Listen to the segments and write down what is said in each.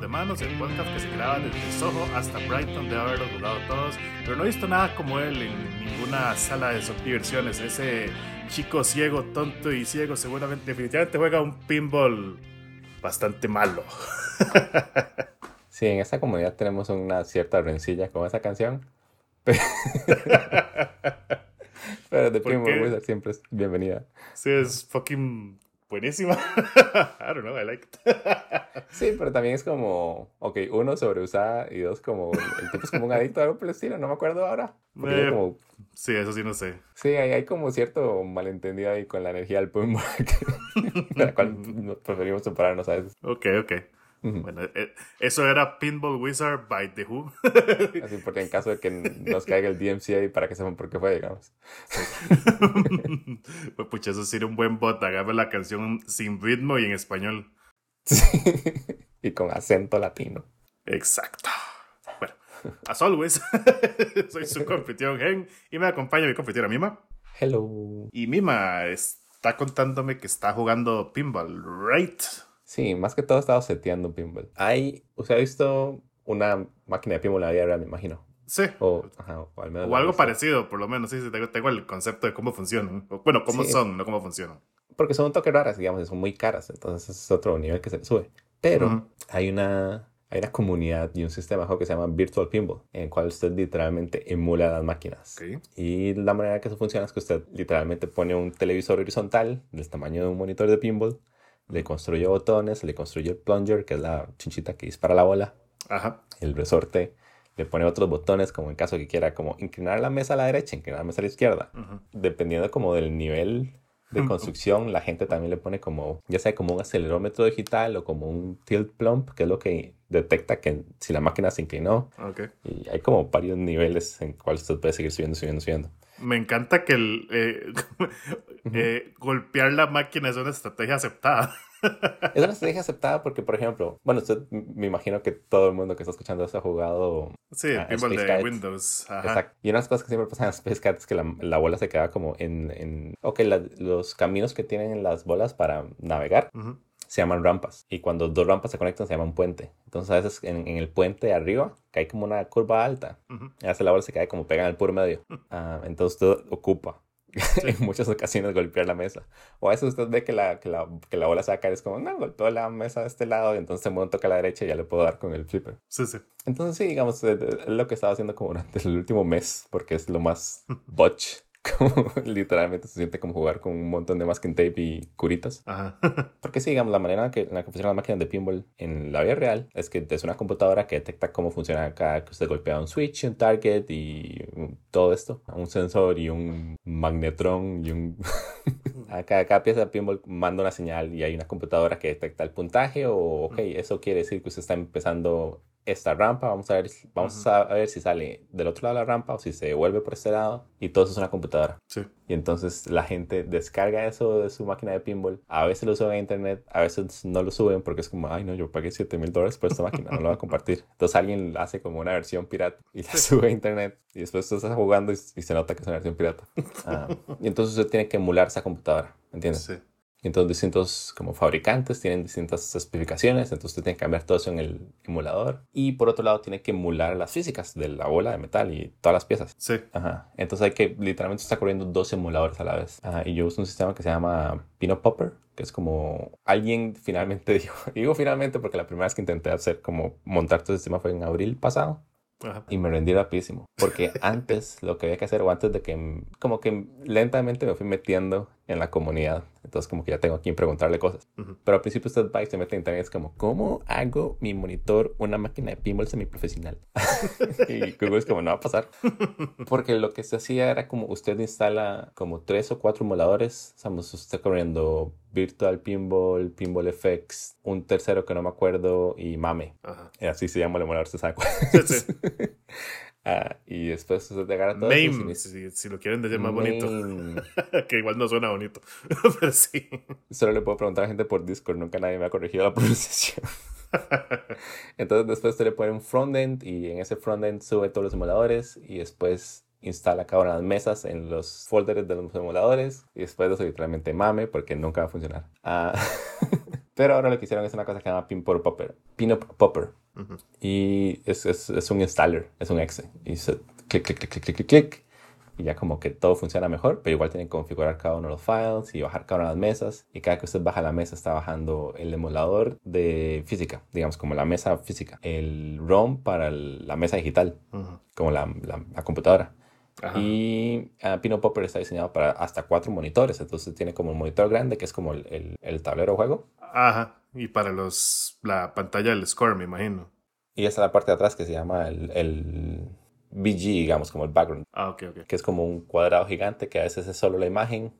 De Manos, el podcast que se graba desde Soho hasta Brighton de haberlo jugado todos, pero no he visto nada como él en ninguna sala de diversiones. Ese chico ciego, tonto y ciego, seguramente, definitivamente juega un pinball bastante malo. Sí, en esta comunidad tenemos una cierta rencilla con esa canción. Pero The Pinball Wizard siempre es bienvenida. Sí, es fucking buenísima. I don't know, I like it. sí, pero también es como, ok, uno sobreusada y dos como, el tipo es como un adicto a algo por el estilo, no me acuerdo ahora. Eh, como, sí, eso sí no sé. Sí, hay, hay como cierto malentendido ahí con la energía del pinball, la cual preferimos separarnos a veces. Ok, ok. Bueno, eh, eso era Pinball Wizard by The Who. Así porque en caso de que nos caiga el DMCA para que sepan por qué fue, digamos. pues pucha, eso sería un buen bot. Agarra la canción sin ritmo y en español. y con acento latino. Exacto. Bueno, as always, soy su competición Gen y me acompaña mi competidora Mima. Hello. Y Mima está contándome que está jugando pinball, ¿right? Sí, más que todo he estado seteando pinball. Hay, ¿usted ha visto una máquina de pinball en la vida real, me imagino? Sí. O, al menos o algo parecido, por lo menos. Sí, sí tengo, el concepto de cómo funcionan. Bueno, cómo son, no cómo funcionan. Porque son un toque raras, digamos, son muy caras. Entonces es otro nivel que se sube. Pero hay una hay una comunidad y un sistema que se llama Virtual Pinball, en el cual usted literalmente emula las máquinas. Y la manera que eso funciona es que usted literalmente pone un televisor horizontal del tamaño de un monitor de pinball le construye botones, le construye el plunger, que es la chinchita que dispara la bola, Ajá. el resorte, le pone otros botones como en caso que quiera como inclinar la mesa a la derecha, inclinar la mesa a la izquierda. Dependiendo como del nivel de construcción, la gente también le pone como, ya sea como un acelerómetro digital o como un tilt plump, que es lo que detecta que si la máquina se inclinó. Okay. Y hay como varios niveles en cuales usted puede seguir subiendo, subiendo, subiendo. Me encanta que el, eh, eh, golpear la máquina es una estrategia aceptada. Es una estrategia aceptada porque, por ejemplo, bueno, usted me imagino que todo el mundo que está escuchando esto ha jugado. Sí, el pinball de Windows. Exacto. Y una de las cosas que siempre pasan en Space Cat es que la, bola se queda como en. en ok, los caminos que tienen las bolas para navegar. Se llaman rampas. Y cuando dos rampas se conectan, se llaman puente. Entonces, a veces en, el puente arriba cae como una curva alta. Y a veces la bola se cae como pega en el puro medio. Ah, entonces, usted ocupa en muchas ocasiones golpear la mesa. O a veces usted ve que la, que la, que la bola se va a caer, es como, no, golpeó la mesa de este lado y entonces un toque a la derecha y ya le puedo dar con el flipper. Sí, sí. Entonces sí, digamos, es lo que estaba haciendo como durante el último mes, porque es lo más botch como literalmente se siente como jugar con un montón de masking tape y curitas. Ajá. Porque sí, digamos, la manera que, en la que funcionan las máquinas de pinball en la vida real es que es una computadora que detecta cómo funciona cada que usted golpea un switch, un target y todo esto. Un sensor y un magnetron y un... cada, cada, pieza de pinball manda una señal y hay una computadora que detecta el puntaje o, ok, eso quiere decir que usted está empezando esta rampa, vamos a ver, vamos a ver si sale del otro lado de la rampa o si se devuelve por este lado y todo eso es una computadora. Sí. Y entonces la gente descarga eso de su máquina de pinball, a veces lo suben a internet, a veces no lo suben porque es como, ay no, yo pagué 7 mil dólares por esta máquina, no lo voy a compartir. Entonces alguien hace como una versión pirata y la sube a internet y después usted está jugando y, se nota que es una versión pirata. Ah, y entonces usted tiene que emular esa computadora, ¿entiendes? Sí. Entonces distintos como fabricantes tienen distintas especificaciones, entonces usted tiene que cambiar todo eso en el emulador. Y por otro lado tiene que emular las físicas de la bola de metal y todas las piezas. Sí. Ajá. Entonces hay que, literalmente está corriendo dos emuladores a la vez. y yo uso un sistema que se llama Pino Popper, que es como alguien finalmente dijo, digo finalmente porque la primera vez que intenté hacer como montar todo el sistema fue en abril pasado. Y me rendí rapidísimo. Porque antes lo que había que hacer, o antes de que, como que lentamente me fui metiendo en la comunidad. Entonces como que ya tengo a quien preguntarle cosas. Pero al principio usted va y se mete en internet es como, ¿cómo hago mi monitor una máquina de pinball semiprofesional? y Google es como, no va a pasar. Porque lo que se hacía era como usted instala como tres o cuatro emuladores. Estamos usted corriendo Virtual Pinball, Pinball FX, un tercero que no me acuerdo y Mame. Así se llama el emulador, se sabe cuál. Ah, y después se te agarra todo Mame, si, lo quieren decir más bonito. que igual no suena bonito. pero sí. Solo le puedo preguntar a gente por Discord, nunca nadie me ha corregido la pronunciación. Entonces después usted le pone un frontend y en ese frontend sube todos los emuladores y después instala cada una de las mesas en los folders de los emuladores y después de eso literalmente mame porque nunca va a funcionar. Ah, Pero ahora lo que hicieron es una cosa que se llama Pinball Popper. Pinop Popper. Y es, es, es, un installer, es un exe. Y se clic, clic, clic, clic, clic, clic. Y ya como que todo funciona mejor, pero igual tienen que configurar cada uno de los files y bajar cada una de las mesas. Y cada que usted baja la mesa está bajando el emulador de física, digamos como la mesa física. El ROM para la mesa digital, como la, la, computadora. Y uh, Pino Popper está diseñado para hasta cuatro monitores. Entonces tiene como un monitor grande que es como el, el, el tablero de juego. Ajá. Y para los la pantalla del score, me imagino. Y esa es la parte de atrás que se llama el, el BG, digamos, como el background. Ah, ok, ok. Que es como un cuadrado gigante que a veces es solo la imagen.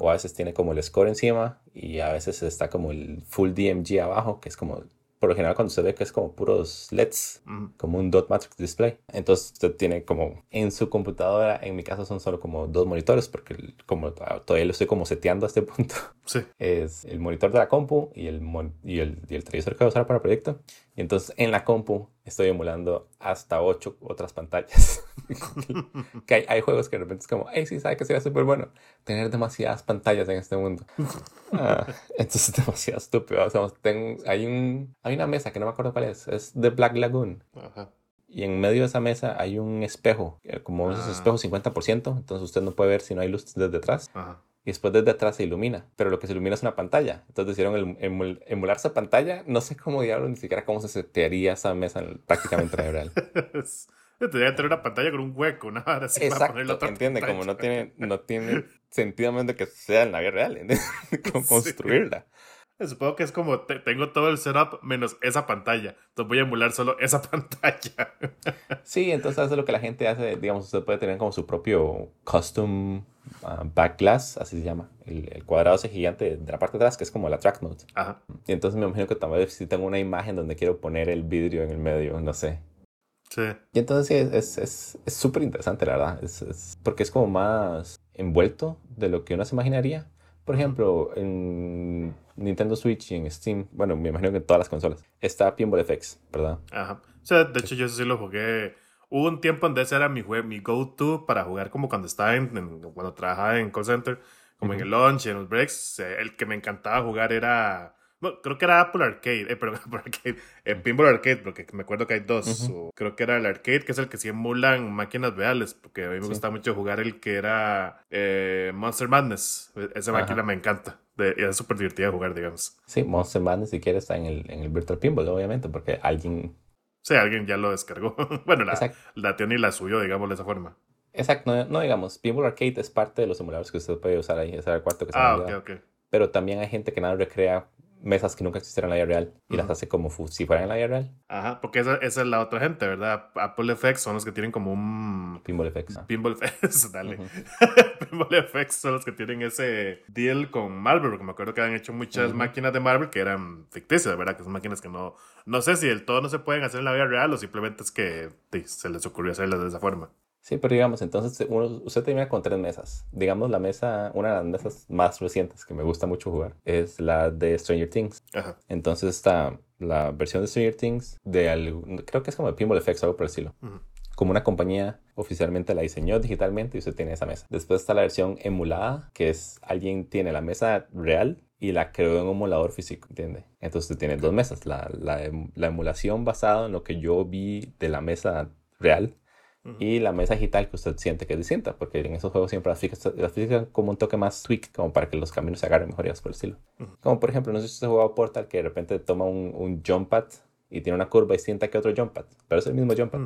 O a veces tiene como el score encima y a veces está como el full DMG abajo, que es como por lo general cuando se ve que es como puros LEDs, como un dot matrix display. Entonces usted tiene como en su computadora, en mi caso son solo como dos monitores, porque como todavía lo estoy como seteando a este punto. Sí. Es el monitor de la compu y el, y el, y el televisor que voy a usar para el proyecto. Y entonces en la compu estoy emulando hasta ocho otras pantallas. que hay, hay, juegos que de repente es como, hey, sí, sabe que sería súper bueno tener demasiadas pantallas en este mundo. Ah, entonces es demasiado estúpido. O sea, tengo, hay, un, hay una mesa que no me acuerdo cuál es, es de Black Lagoon. Ajá. Y en medio de esa mesa hay un espejo, eh, como esos ah. espejos 50%, entonces usted no puede ver si no hay luz desde atrás. Ajá y después desde atrás se ilumina, pero lo que se ilumina es una pantalla. Entonces decidieron emular esa pantalla. No sé cómo diablos, ni siquiera cómo se setearía esa mesa prácticamente en real. Tendría que tener una pantalla con un hueco, ¿no? Así Exacto, entiende, como no tiene, no tiene sentido que sea en la vida real, Como construirla. Supongo que es como tengo todo el setup menos esa pantalla. Entonces voy a emular solo esa pantalla. sí, entonces eso es lo que la gente hace. Digamos, usted puede tener como su propio custom uh, backglass, así se llama. El, cuadrado ese gigante de la parte de atrás, que es como la track note. Ajá. Y entonces me imagino que también si tengo una imagen donde quiero poner el vidrio en el medio, no sé. Sí. Y entonces sí, es súper es, interesante, la verdad. Es, porque es como más envuelto de lo que uno se imaginaría. Por ejemplo, en Nintendo Switch y en Steam, bueno, me imagino que en todas las consolas, está Pinball FX, ¿verdad? Ajá. O sea, de hecho, yo sí lo jugué. Hubo un tiempo donde ese era mi, mi go-to para jugar como cuando estaba en, cuando trabajaba en call center, como en el lunch en los breaks. El que me encantaba jugar era no, creo que era Apple Arcade, eh, pero Apple Arcade, en Pinball Arcade, porque me acuerdo que hay dos. creo que era el Arcade, que es el que sí emulan máquinas reales, porque a mí me gusta mucho jugar el que era eh, Monster Madness. E, esa máquina me encanta. De, es súper divertida jugar, digamos. Sí, Monster Madness, si quieres, está en el, en el Virtual Pinball, obviamente, porque alguien. Sí, alguien ya lo descargó. bueno, la, la tiene y la suyo, digamos, de esa forma. Exacto, no, digamos, Pinball Arcade es parte de los emuladores que usted puede usar ahí, era el cuarto que se Ah, ok, ok. Pero también hay gente que nada recrea mesas que nunca existieron en la vida real y las hace como si fueran en la vida real. Ajá, porque esa, esa, es la otra gente, ¿verdad? Apple FX son los que tienen como un... Pinball FX. Pinball FX, dale. Pinball FX son los que tienen ese deal con Marvel, porque me acuerdo que han hecho muchas máquinas de Marvel que eran ficticias, ¿verdad? Que son máquinas que no... No sé si del todo no se pueden hacer en la vida real o simplemente es que se les ocurrió hacerlas de esa forma. Sí, pero digamos, entonces uno, usted termina con tres mesas. Digamos, la mesa, una de las mesas más recientes que me gusta mucho jugar es la de Stranger Things. Entonces está la versión de Stranger Things de creo que es como de Pinball Effects, algo por el estilo. Como una compañía oficialmente la diseñó digitalmente y usted tiene esa mesa. Después está la versión emulada, que es alguien tiene la mesa real y la creó en un emulador físico, ¿entiende? Entonces usted tiene dos mesas, la, la, la emulación basada en lo que yo vi de la mesa real y la mesa digital que usted siente que es distinta, porque en esos juegos siempre las físicas, las como un toque más tweak, como para que los caminos se agarren mejor y por el estilo. Como por ejemplo, no sé si usted ha jugado Portal, que de repente toma un, un jump pad y tiene una curva distinta que otro jump pad, pero es el mismo jump pad.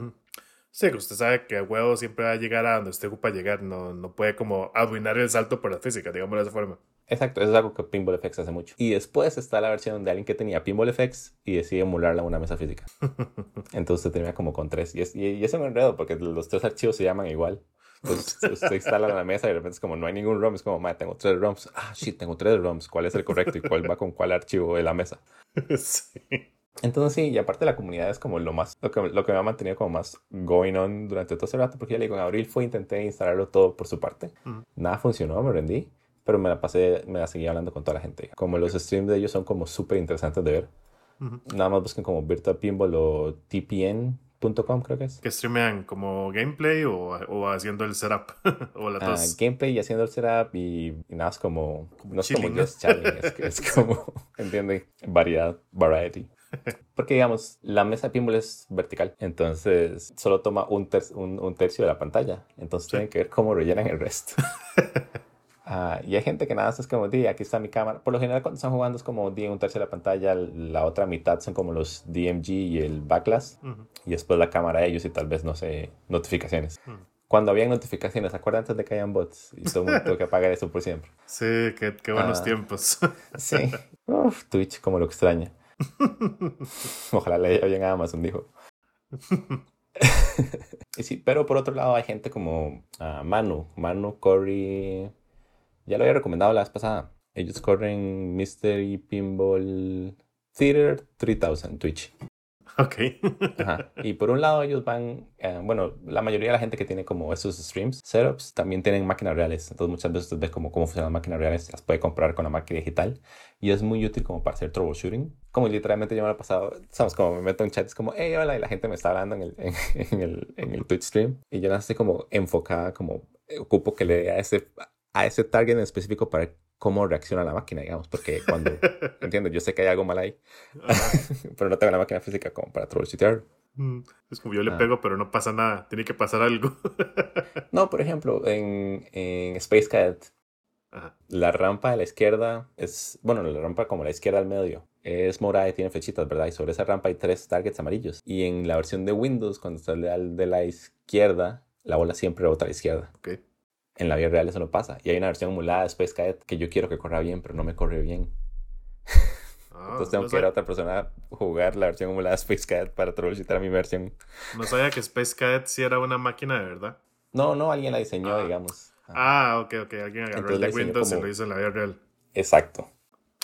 Sí, que usted sabe que el juego siempre va a llegar a donde usted ocupa llegar, no, no puede como arruinar el salto por la física, digamos de esa forma. Exacto, eso es algo que Pinball FX hace mucho. Y después está la versión de alguien que tenía Pinball FX y decide emularla a una mesa física. Entonces usted termina como con tres. Y es, y, es un enredo porque los tres archivos se llaman igual. Entonces usted instala la mesa y de repente es como no hay ningún ROM. Es como, madre, tengo tres ROMs. Ah, shit, tengo tres ROMs. ¿Cuál es el correcto y cuál va con cuál archivo de la mesa? Sí. Entonces sí, y aparte la comunidad es como lo más, lo que, lo que me ha mantenido como más going on durante todo ese rato, porque ya le digo, en abril fue, intenté instalarlo todo por su parte. Nada funcionó, me rendí pero me la pasé, me la seguí hablando con toda la gente. Como los streams de ellos son como súper interesantes de ver. Nada más busquen como Virtual Pinball o TPN streamyard.com creo que es. ¿Que streamean como gameplay o, o haciendo el setup? o las Ah, gameplay y haciendo el setup y, y nada, es como, Como no es como ¿no? just chatting, es, es como, ¿entiende? Variedad, variety. Porque digamos, la mesa de pinball es vertical, entonces solo toma un, ter- un, un tercio de la pantalla, entonces tienen que ver cómo rellenan el resto. Ah, y hay gente que nada más es como, di, aquí está mi cámara. Por lo general cuando están jugando es como, di, un tercio de la pantalla, la otra mitad son como los DMG y el backlash, Ujú. y después la cámara de ellos y tal vez, no sé, notificaciones. Mm. Cuando habían notificaciones, ¿se acuerdan antes de que hayan bots? Y todo el mundo tuvo que apagar eso por siempre. Sí, qué, qué buenos Ah. tiempos. Sí. Uf, Twitch, como lo extraña. Ojalá le haya bien a Amazon, dijo. y sí, pero por otro lado hay gente como ah, Manu. Manu corre... Ya lo había recomendado la vez pasada. Ellos corren Mystery Pinball Theater 3000 Twitch. Ok. Ajá. Y por un lado ellos van, eh, bueno, la mayoría de la gente que tiene como esos streams, setups, también tienen máquinas reales. Entonces muchas veces usted ve como cómo funcionan las máquinas reales, las puede comprar con la máquina digital y es muy útil como para hacer troubleshooting. Como literalmente yo me lo he pasado, sabes, como me meto en chat, es como, hey, hola, y la gente me está hablando en el, en, en el, en el Twitch stream y yo no estoy como enfocada, como eh, ocupo que le dé a ese, a ese target en específico para cómo reacciona la máquina, digamos, porque cuando, entiendo, yo sé que hay algo mal ahí, pero no tengo la máquina física como para troubleshootear. Mm, Es como yo le Ah. pego, pero no pasa nada. Tiene que pasar algo. No, por ejemplo, en, en Space Cadet, Ajá. la rampa de la izquierda es, bueno, la rampa como la izquierda al medio, es morada y tiene flechitas, ¿verdad? Y sobre esa rampa hay tres targets amarillos. Y en la versión de Windows, cuando está al de la izquierda, la bola siempre rebota a la izquierda. Ok. En la vida real eso no pasa. Y hay una versión emulada de Space Cadet que yo quiero que corra bien, pero no me corre bien. Ah, Entonces tengo no, que ir a otra persona a jugar la versión emulada de Space Cadet para troubleshootar mi versión. no sabía que Space Cadet sí era una máquina de verdad. No, no, alguien la diseñó, Ah. digamos. Ah, ok, ok. Alguien agarró Entonces el de Windows y como- lo hizo en la vida real. Exacto.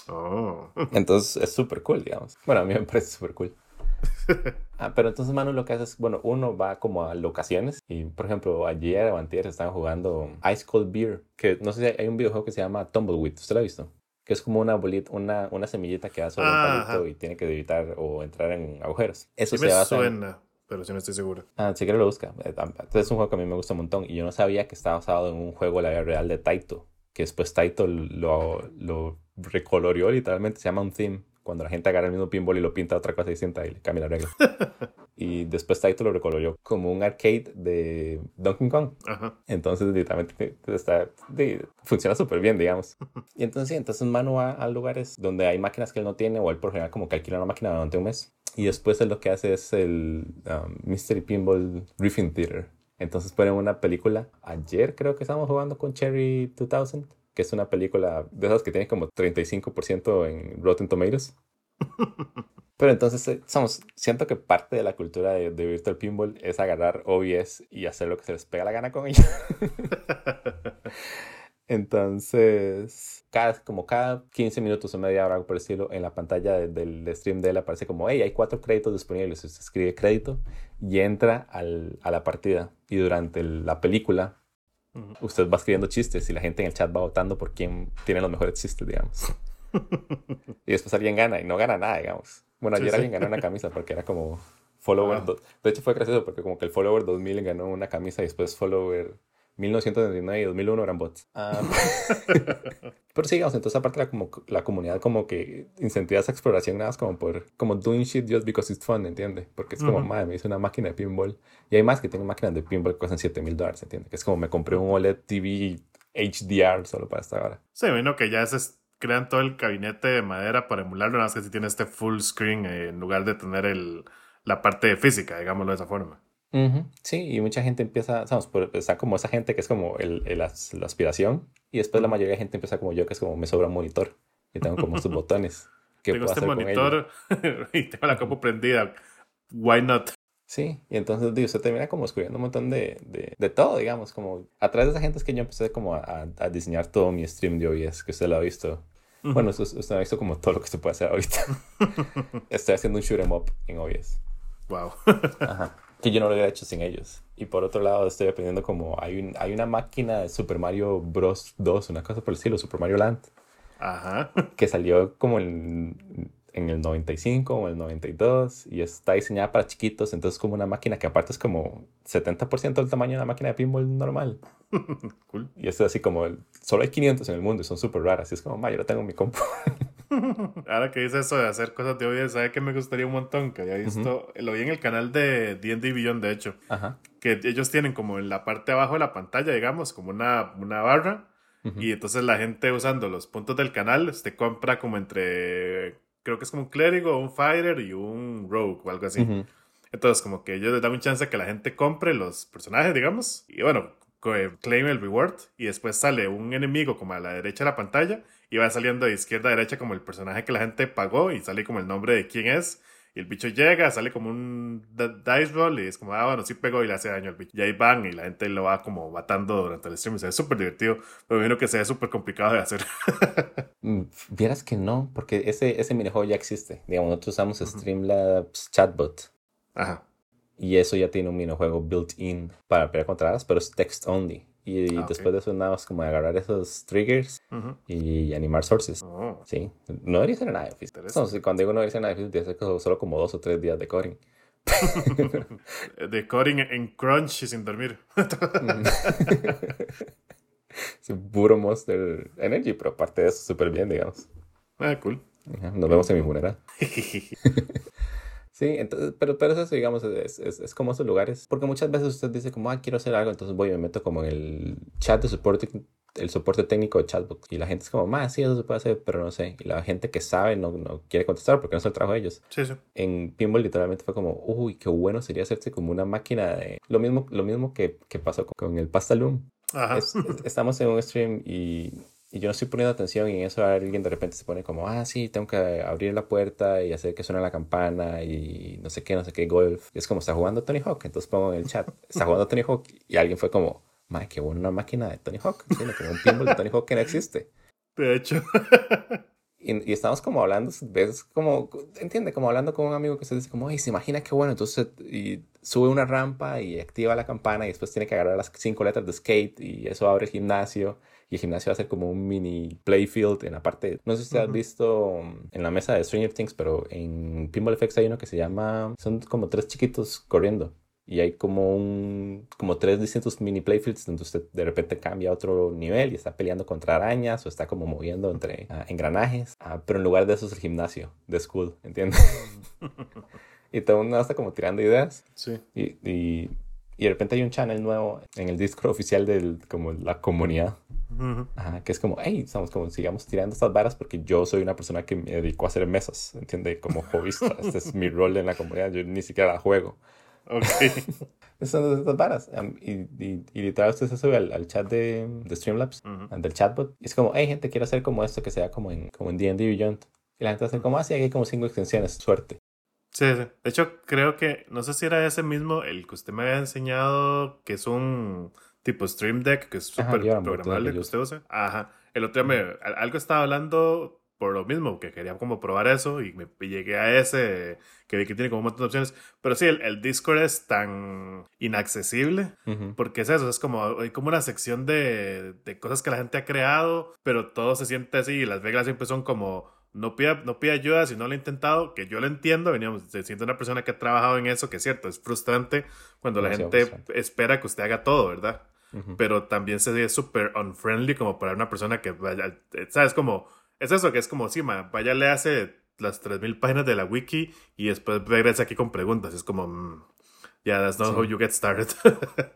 Oh. Entonces es súper cool, digamos. Bueno, a mí me parece súper cool. Ah, pero entonces Manu lo que hace es, bueno, uno va como a locaciones y, por ejemplo, ayer o antier estaban jugando Ice Cold Beer, que no sé si hay un videojuego que se llama Tumbleweed, ¿usted lo ha visto? Que es como una bolita, una, una semillita que da sobre un palito ajá. y tiene que evitar o entrar en agujeros. Eso Sí se me basa en- suena, pero sí no estoy seguro. Ah, si quiere lo busca. Eh, Entonces es un juego que a mí me gusta un montón y yo no sabía que estaba basado en un juego de la vida real de Taito, que después Taito lo, lo recoloreó literalmente, se llama un theme, cuando la gente agarra el mismo pinball y lo pinta a otra cosa distinta y le cambia la regla. y después Taito lo recoloreó como un arcade de Donkey Kong. Ajá. Entonces, literalmente, está, funciona súper bien, digamos. Y entonces, entonces Manu va a lugares donde hay máquinas que él no tiene, o él por general como que alquila una máquina durante un mes. Y después él lo que hace es el um, Mystery Pinball Griffin Theater. Entonces ponen una película. Ayer creo que estábamos jugando con Cherry 2000, que es una película de esas que tiene como 35% en Rotten Tomatoes. Pero entonces, eh, somos, siento que parte de la cultura de, de Virtual Pinball es agarrar OBS y hacer lo que se les pega la gana con ella. Entonces, cada, como cada 15 minutos o media hora, algo por el estilo, en la pantalla de- del stream de él aparece como, hey, hay cuatro créditos disponibles. Usted escribe crédito y entra al- a la partida. Y durante el- la película. Usted va escribiendo chistes y la gente en el chat va votando por quién tiene los mejores chistes, digamos. Y después alguien gana y no gana nada, digamos. Bueno, ayer sí. alguien ganó una camisa porque era como follower. Ah. De hecho, fue gracioso porque como que el follower 2000 ganó una camisa y después follower 1999 y 2001 eran bots. Ah, pero sí, digamos, entonces aparte la, como, la comunidad como que incentiva esa exploración nada más como por, como doing shit just because it's fun, ¿entiende? Porque es como, madre, me hice una máquina de pinball. Y hay más que tienen máquinas de pinball que cuestan 7 mil dólares, ¿entiende? Que es como me compré un OLED TV HDR solo para esta hora. Sí, bueno, que ya se crean todo el gabinete de madera para emularlo, nada más que si tiene este full screen eh, en lugar de tener el, la parte física, digámoslo de esa forma. Ujú, Sí, y mucha gente empieza, sabes, por- está como esa gente que es como el, el as- la aspiración, y después la mayoría de gente empieza como yo, que es como me sobra un monitor, y tengo como estos botones. ¿Qué Tengo este monitor y tengo la compu prendida. Why not? Sí, y entonces digo, usted termina como descubriendo un montón de, de, de todo, digamos, como a través de esa gente es que yo empecé como a, a- diseñar todo mi stream de OBS, que usted lo ha visto. Bueno, usted, usted ha visto como todo lo que se puede hacer ahorita. Estoy haciendo un shoot 'em up en OBS. Wow. Ajá. Que yo no lo hubiera hecho sin ellos. Y por otro lado, estoy aprendiendo como hay, un, hay una máquina de Super Mario Bros. 2, una cosa por el estilo, Super Mario Land, Ajá. que salió como en, en el 95 o el 92 y está diseñada para chiquitos, entonces como una máquina que aparte es como 70% del tamaño de una máquina de pinball normal. cool. Y es así como, el, solo hay 500 en el mundo y son súper raras. Y es como, ma, yo lo tengo en mi compu. Ahora que dice eso de hacer cosas de hoy, ¿sabe que me gustaría un montón? Que había visto, lo vi en el canal de D&D Beyond, de hecho. Ajá. Que ellos tienen como en la parte de abajo de la pantalla, digamos, como una, una barra. Y entonces la gente usando los puntos del canal, este compra como entre, creo que es como un clérigo, un fighter y un rogue o algo así. Entonces como que ellos les dan un chance que la gente compre los personajes, digamos. Y bueno, claim el reward y después sale un enemigo como a la derecha de la pantalla y va saliendo de izquierda a derecha como el personaje que la gente pagó y sale como el nombre de quién es. Y el bicho llega, sale como un dice roll y es como, ah, bueno, sí pegó y le hace daño al bicho. Y ahí van y la gente lo va como matando durante el stream. Y se ve súper divertido, pero imagino que se ve súper complicado de hacer. Mm, vieras que no, porque ese, ese minijuego ya existe. Digamos, nosotros usamos Streamlabs Chatbot. Ajá. Y eso ya tiene un minijuego built-in para pelear contra pero es text only. Y, ah, después de eso nada más como agarrar esos triggers y animar sources. Oh. Sí, no debería ser nada difícil. cuando digo no debería ser nada difícil, debería ser solo como dos o tres días de coding. de coding en crunch y sin dormir. es un puro Monster Energy, pero aparte de eso, súper bien, digamos. Ah, cool. Nos vemos en mi funeral. Sí, entonces, pero, pero eso, digamos, es, es, es, como esos lugares. Porque muchas veces usted dice como, ah, quiero hacer algo, entonces voy y me meto como en el chat de soporte, el soporte técnico de Chatbox. Y la gente es como, más, sí, eso se puede hacer, pero no sé. Y la gente que sabe no, no quiere contestar porque no es el trabajo de ellos. Sí, sí. En Pinball literalmente fue como, uy, qué bueno sería hacerse como una máquina de... Lo mismo, lo mismo que, que pasó con, el Pastalum. Ajá. estamos en un stream y y yo no estoy poniendo atención y en eso alguien de repente se pone como, ah, sí, tengo que abrir la puerta y hacer que suene la campana y no sé qué, no sé qué, golf. Y es como, está jugando Tony Hawk. Entonces pongo en el chat, está jugando Tony Hawk y alguien fue como, madre, qué buena una máquina de Tony Hawk. Tiene como un pinball de Tony Hawk que no existe. De hecho. Y, y, estamos como hablando, ves como, entiende, como hablando con un amigo que se dice como, ay, se imagina qué bueno, entonces y sube una rampa y activa la campana y después tiene que agarrar las cinco letras de skate y eso abre el gimnasio y el gimnasio va a ser como un mini playfield en la parte, no sé si has visto mm, en la mesa de Stranger Things, pero en Pinball Effects hay uno que se llama, son como tres chiquitos corriendo y hay como un como tres distintos mini playfields donde usted de repente cambia a otro nivel y está peleando contra arañas o está como moviendo entre ah, engranajes. Ah, pero en lugar de eso es el gimnasio de school ¿entiendes? y todo mundo está como tirando ideas. Sí. Y, y, y, de repente hay un channel nuevo en el Discord oficial de como la comunidad que es como, hey, estamos como, sigamos tirando estas varas porque yo soy una persona que me dedico a hacer mesas, ¿entiende? Como hobbyista. este es mi rol en la comunidad, yo ni siquiera la juego. Ok. Son estas varas. y, y, y, literal usted se sube al, chat de, de Streamlabs, del chatbot. Y es como, hey, gente, quiero hacer como esto que sea como en como en D&D Beyond. Y la gente hace como, así, ah, hay como cinco extensiones, suerte. Sí, sí. De hecho, creo que, no sé si era ese mismo, el que usted me había enseñado, que es un tipo Stream Deck, que es súper programable que usted usa. Ajá. El otro día me, algo estaba hablando por lo mismo, que quería como probar eso y me llegué a ese que vi que tiene como un montón de opciones. Pero sí, el, Discord es tan inaccesible porque es eso, es como, hay como una sección de, de, cosas que la gente ha creado, pero todo se siente así y las reglas siempre son como... No pida, no pida ayuda si no lo ha intentado, que yo lo entiendo, veníamos, se siente una persona que ha trabajado en eso, que es cierto, es frustrante cuando la gente espera que usted haga todo, ¿verdad? Pero también se ve súper unfriendly como para una persona que vaya, ¿sabes? Como, es eso, que es como, sí, vaya, le hace las 3000 páginas de la wiki y después regresa aquí con preguntas. Es como, mm, yeah, that's not how you get started.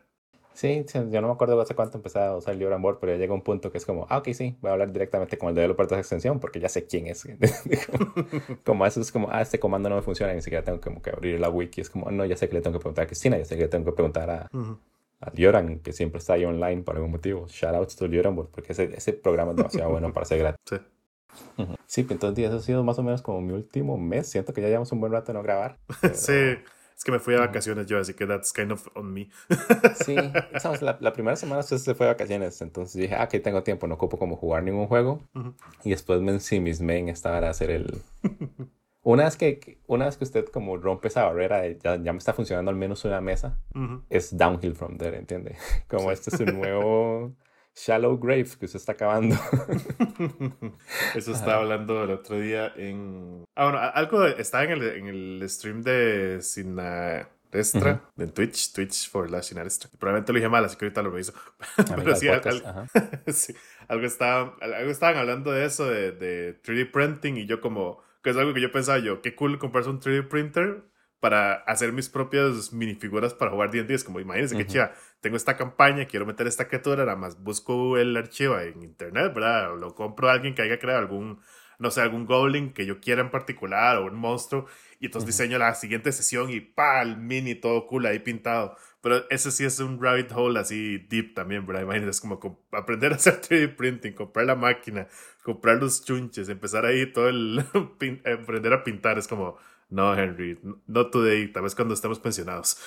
sí, yo no me acuerdo hace cuánto empecé a usar el Board, pero ya llega un punto que es como, ah, ok, sí, voy a hablar directamente con el developer de esa extensión porque ya sé quién es. como eso es como, ah, este comando no me funciona, ni siquiera tengo como que abrir la wiki. Es como, no, ya sé que le tengo que preguntar a Cristina, ya sé que le tengo que preguntar a, a Lioran, que siempre está ahí online por algún motivo. Shoutouts to Lioran, porque ese, ese programa es demasiado bueno para ser gratis. Sí. Sí, pues, entonces eso ha sido más o menos como mi último mes. Siento que ya llevamos un buen rato de no grabar. Sí, es que me fui de vacaciones yo, así que that's kind of on me. sí, la, la, primera semana se fue de vacaciones, entonces dije, ah, que tengo tiempo, no ocupo como jugar ningún juego. Y después me ensimismé en estar a hacer el, una vez que, una vez que usted como rompe esa barrera ya, ya me está funcionando al menos una mesa, es downhill from there, ¿entiende? Como este es un nuevo, Shallow Grave que usted está acabando. Eso estaba hablando el otro día en... Ah, bueno, algo estaba en el, en el stream de Sinarestra, uh en Twitch, Twitch for la Sinarestra. Probablemente lo dije mal, así que ahorita lo reviso. Pero sí, sí, algo, estaba, algo estaban hablando de eso, de, de 3D printing, y yo como... Que es algo que yo pensaba yo, qué cool comprarse un 3D printer para hacer mis propias minifiguras para jugar D&D. Es como, imagínense que chiva, tengo esta campaña, quiero meter esta criatura, nada más busco el archivo en internet, ¿verdad? lo compro a alguien que haya creado algún, no sé, algún goblin que yo quiera en particular o un monstruo. Y entonces diseño la siguiente sesión y pa, el mini todo cool ahí pintado. Pero ese sí es un rabbit hole así deep también, ¿verdad? Imagínense, es como aprender a hacer 3D printing, comprar la máquina, comprar los chunches, empezar ahí todo el... aprender a pintar, es como no, Henry, no today, tal vez cuando estemos pensionados.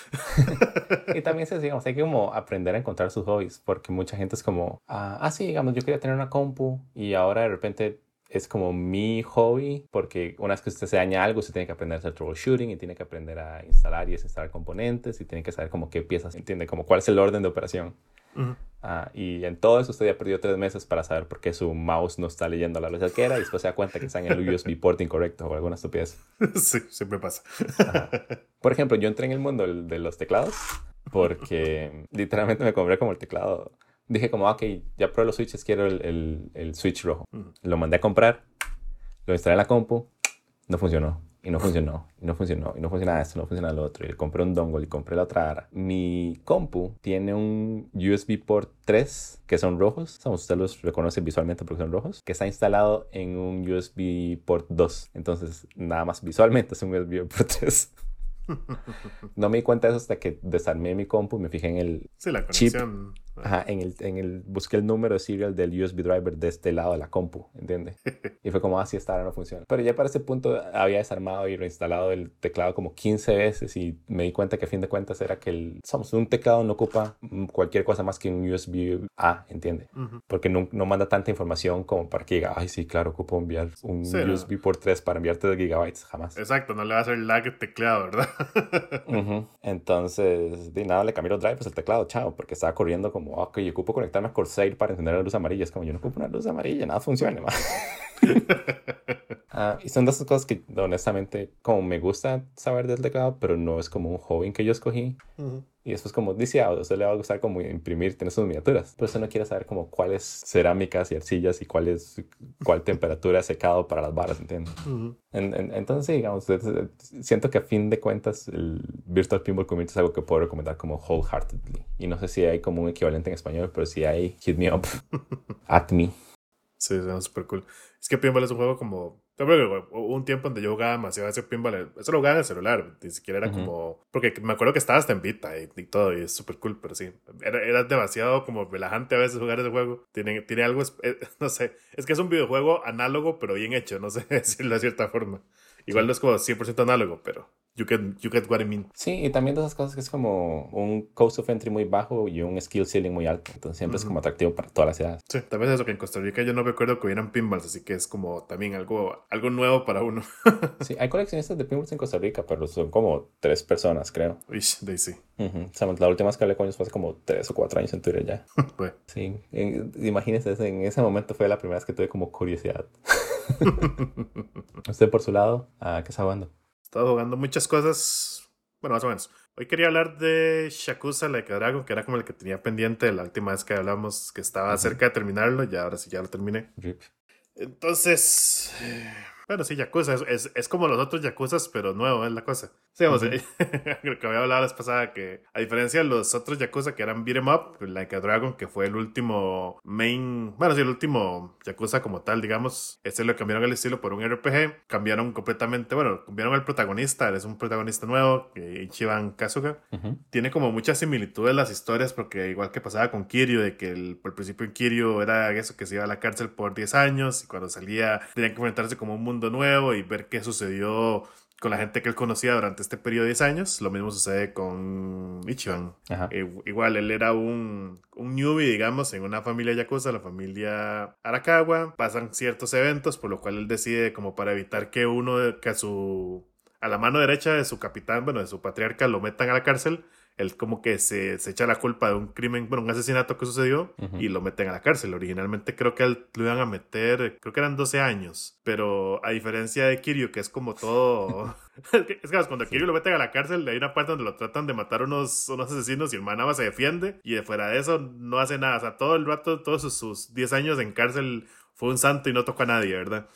y también se digamos, hay que como aprender a encontrar sus hobbies, porque mucha gente es como, ah, ah, sí, digamos, yo quería tener una compu y ahora de repente es como mi hobby, porque una vez que usted se daña algo, usted tiene que aprender a hacer troubleshooting y tiene que aprender a instalar y desinstalar componentes y tiene que saber como qué piezas, entiende, como cuál es el orden de operación. Ah, y en todo eso usted ya perdió tres meses para saber por qué su mouse no está leyendo la velocidad que era y después se da cuenta que está en el USB port incorrecto o alguna estupidez. Sí, siempre pasa. Por ejemplo, yo entré en el mundo de los teclados porque literalmente me compré como el teclado. Dije como, ok, ya probé los switches, quiero el, el, el switch rojo. Lo mandé a comprar, lo instalé en la compu, no funcionó y no funcionó, y no funcionó, y no funcionaba esto, no funcionaba lo otro. Y le compré un dongle y compré la otra ara. Mi compu tiene un USB port 3 que son rojos, o usted los reconoce visualmente porque son rojos, que está instalado en un USB port 2. Entonces, nada más visualmente es un USB port 3. no me di cuenta de eso hasta que desarmé mi compu y me fijé en el sí, la conexión. Ajá, en el, en el, busqué el número de serial del USB driver de este lado de la compu, ¿entiendes? Y fue como, así ah, esta ahora no funciona. Pero ya para ese punto había desarmado y reinstalado el teclado como 15 veces y me di cuenta que a fin de cuentas era que el, somos, un teclado no ocupa cualquier cosa más que un USB A, ¿entiendes? Porque no, no, manda tanta información como para que diga, ay, sí, claro, ocupo enviar un USB por 3 para enviarte de gigabytes, jamás. Exacto, no le va a hacer lag teclado, ¿verdad? Entonces, de nada, le cambié los drivers al teclado, chao, porque estaba corriendo como como, ok, yo ocupo conectarme a Corsair para encender la luz amarilla. Es como, yo no ocupo una luz amarilla, nada funciona. Ah, y son de esas cosas que honestamente como me gusta saber del teclado, pero no es como un hobby que yo escogí. Y después como dice, a usted le va a gustar como imprimir, tener sus miniaturas. Pero usted no quiere saber como cuáles cerámicas y arcillas y cuál es, cuál temperatura secado para las varas, ¿entiendes? entonces, digamos, siento que a fin de cuentas el Virtual Pinball Community es algo que puedo recomendar como wholeheartedly. Y no sé si hay como un equivalente en español, pero si hay, hit me up, at me. Sí, es súper cool. Es que Pinball es un juego como Hubo un tiempo donde yo jugaba demasiado ese pinball. Eso lo jugaba en el celular. Ni siquiera era como. Porque me acuerdo que estaba hasta en Vita y, todo. Y es súper cool. Pero sí. Era, era, demasiado como relajante a veces jugar ese juego. Tiene, tiene algo. Eh, no sé. Es que es un videojuego análogo, pero bien hecho. No sé decirlo de cierta forma. Igual no es como 100% análogo, pero you get, you get what I mean. Sí, y también de esas cosas que es como un cost of entry muy bajo y un skill ceiling muy alto. Entonces siempre es como atractivo para todas las ciudades. Sí, también es eso que en Costa Rica yo no recuerdo que hubieran pinballs, así que es como también algo, algo nuevo para uno. sí, hay coleccionistas de pinballs en Costa Rica, pero son como tres personas, creo. Uy, de sí. la última vez que hablé con ellos fue hace como tres o cuatro años en Twitter ya. Sí, imagínense, en ese momento fue la primera vez que tuve como curiosidad. Usted por su lado, ¿a qué está jugando? Estaba jugando muchas cosas, bueno, más o menos. Hoy quería hablar de Shakusa Like a Dragon, que era como el que tenía pendiente la última vez que hablamos, que estaba cerca de terminarlo, y ahora sí ya lo terminé. Entonces, bueno, sí, Yakuza es, es, como los otros Yakuza, pero nuevo es la cosa. Sí, vamos, uh que había hablado la vez pasada, que a diferencia de los otros Yakuza que eran beat'em up, Like a Dragon, que fue el último main, bueno, sí, el último Yakuza como tal, digamos, este lo cambiaron el estilo por un RPG, cambiaron completamente, bueno, cambiaron el protagonista, es un protagonista nuevo, Ichiban Kazuga. Tiene como muchas similitudes las historias, porque igual que pasaba con Kiryu, de que el, al principio en Kiryu era eso, que se iba a la cárcel por 10 años, y cuando salía tenían que enfrentarse como un mundo nuevo y ver qué sucedió con la gente que él conocía durante este periodo de 10 años. Lo mismo sucede con Ichiban. Eh, igual, él era un, un newbie, digamos, en una familia yakuza, la familia Arakawa. Pasan ciertos eventos, por lo cual él decide, como para evitar que uno, que a su. a la mano derecha de su capitán, bueno, de su patriarca, lo metan a la cárcel. Él como que se, se echa la culpa de un crimen, bueno, un asesinato que sucedió y lo meten a la cárcel. Originalmente creo que él lo iban a meter, creo que eran 12 años, pero a diferencia de Kiryu, que es como todo... es que cuando Kiryu lo meten a la cárcel, hay una parte donde lo tratan de matar unos, unos asesinos y el man se defiende y de fuera de eso no hace nada. O sea, todo el rato, todos sus, sus 10 años en cárcel fue un santo y no tocó a nadie, ¿verdad?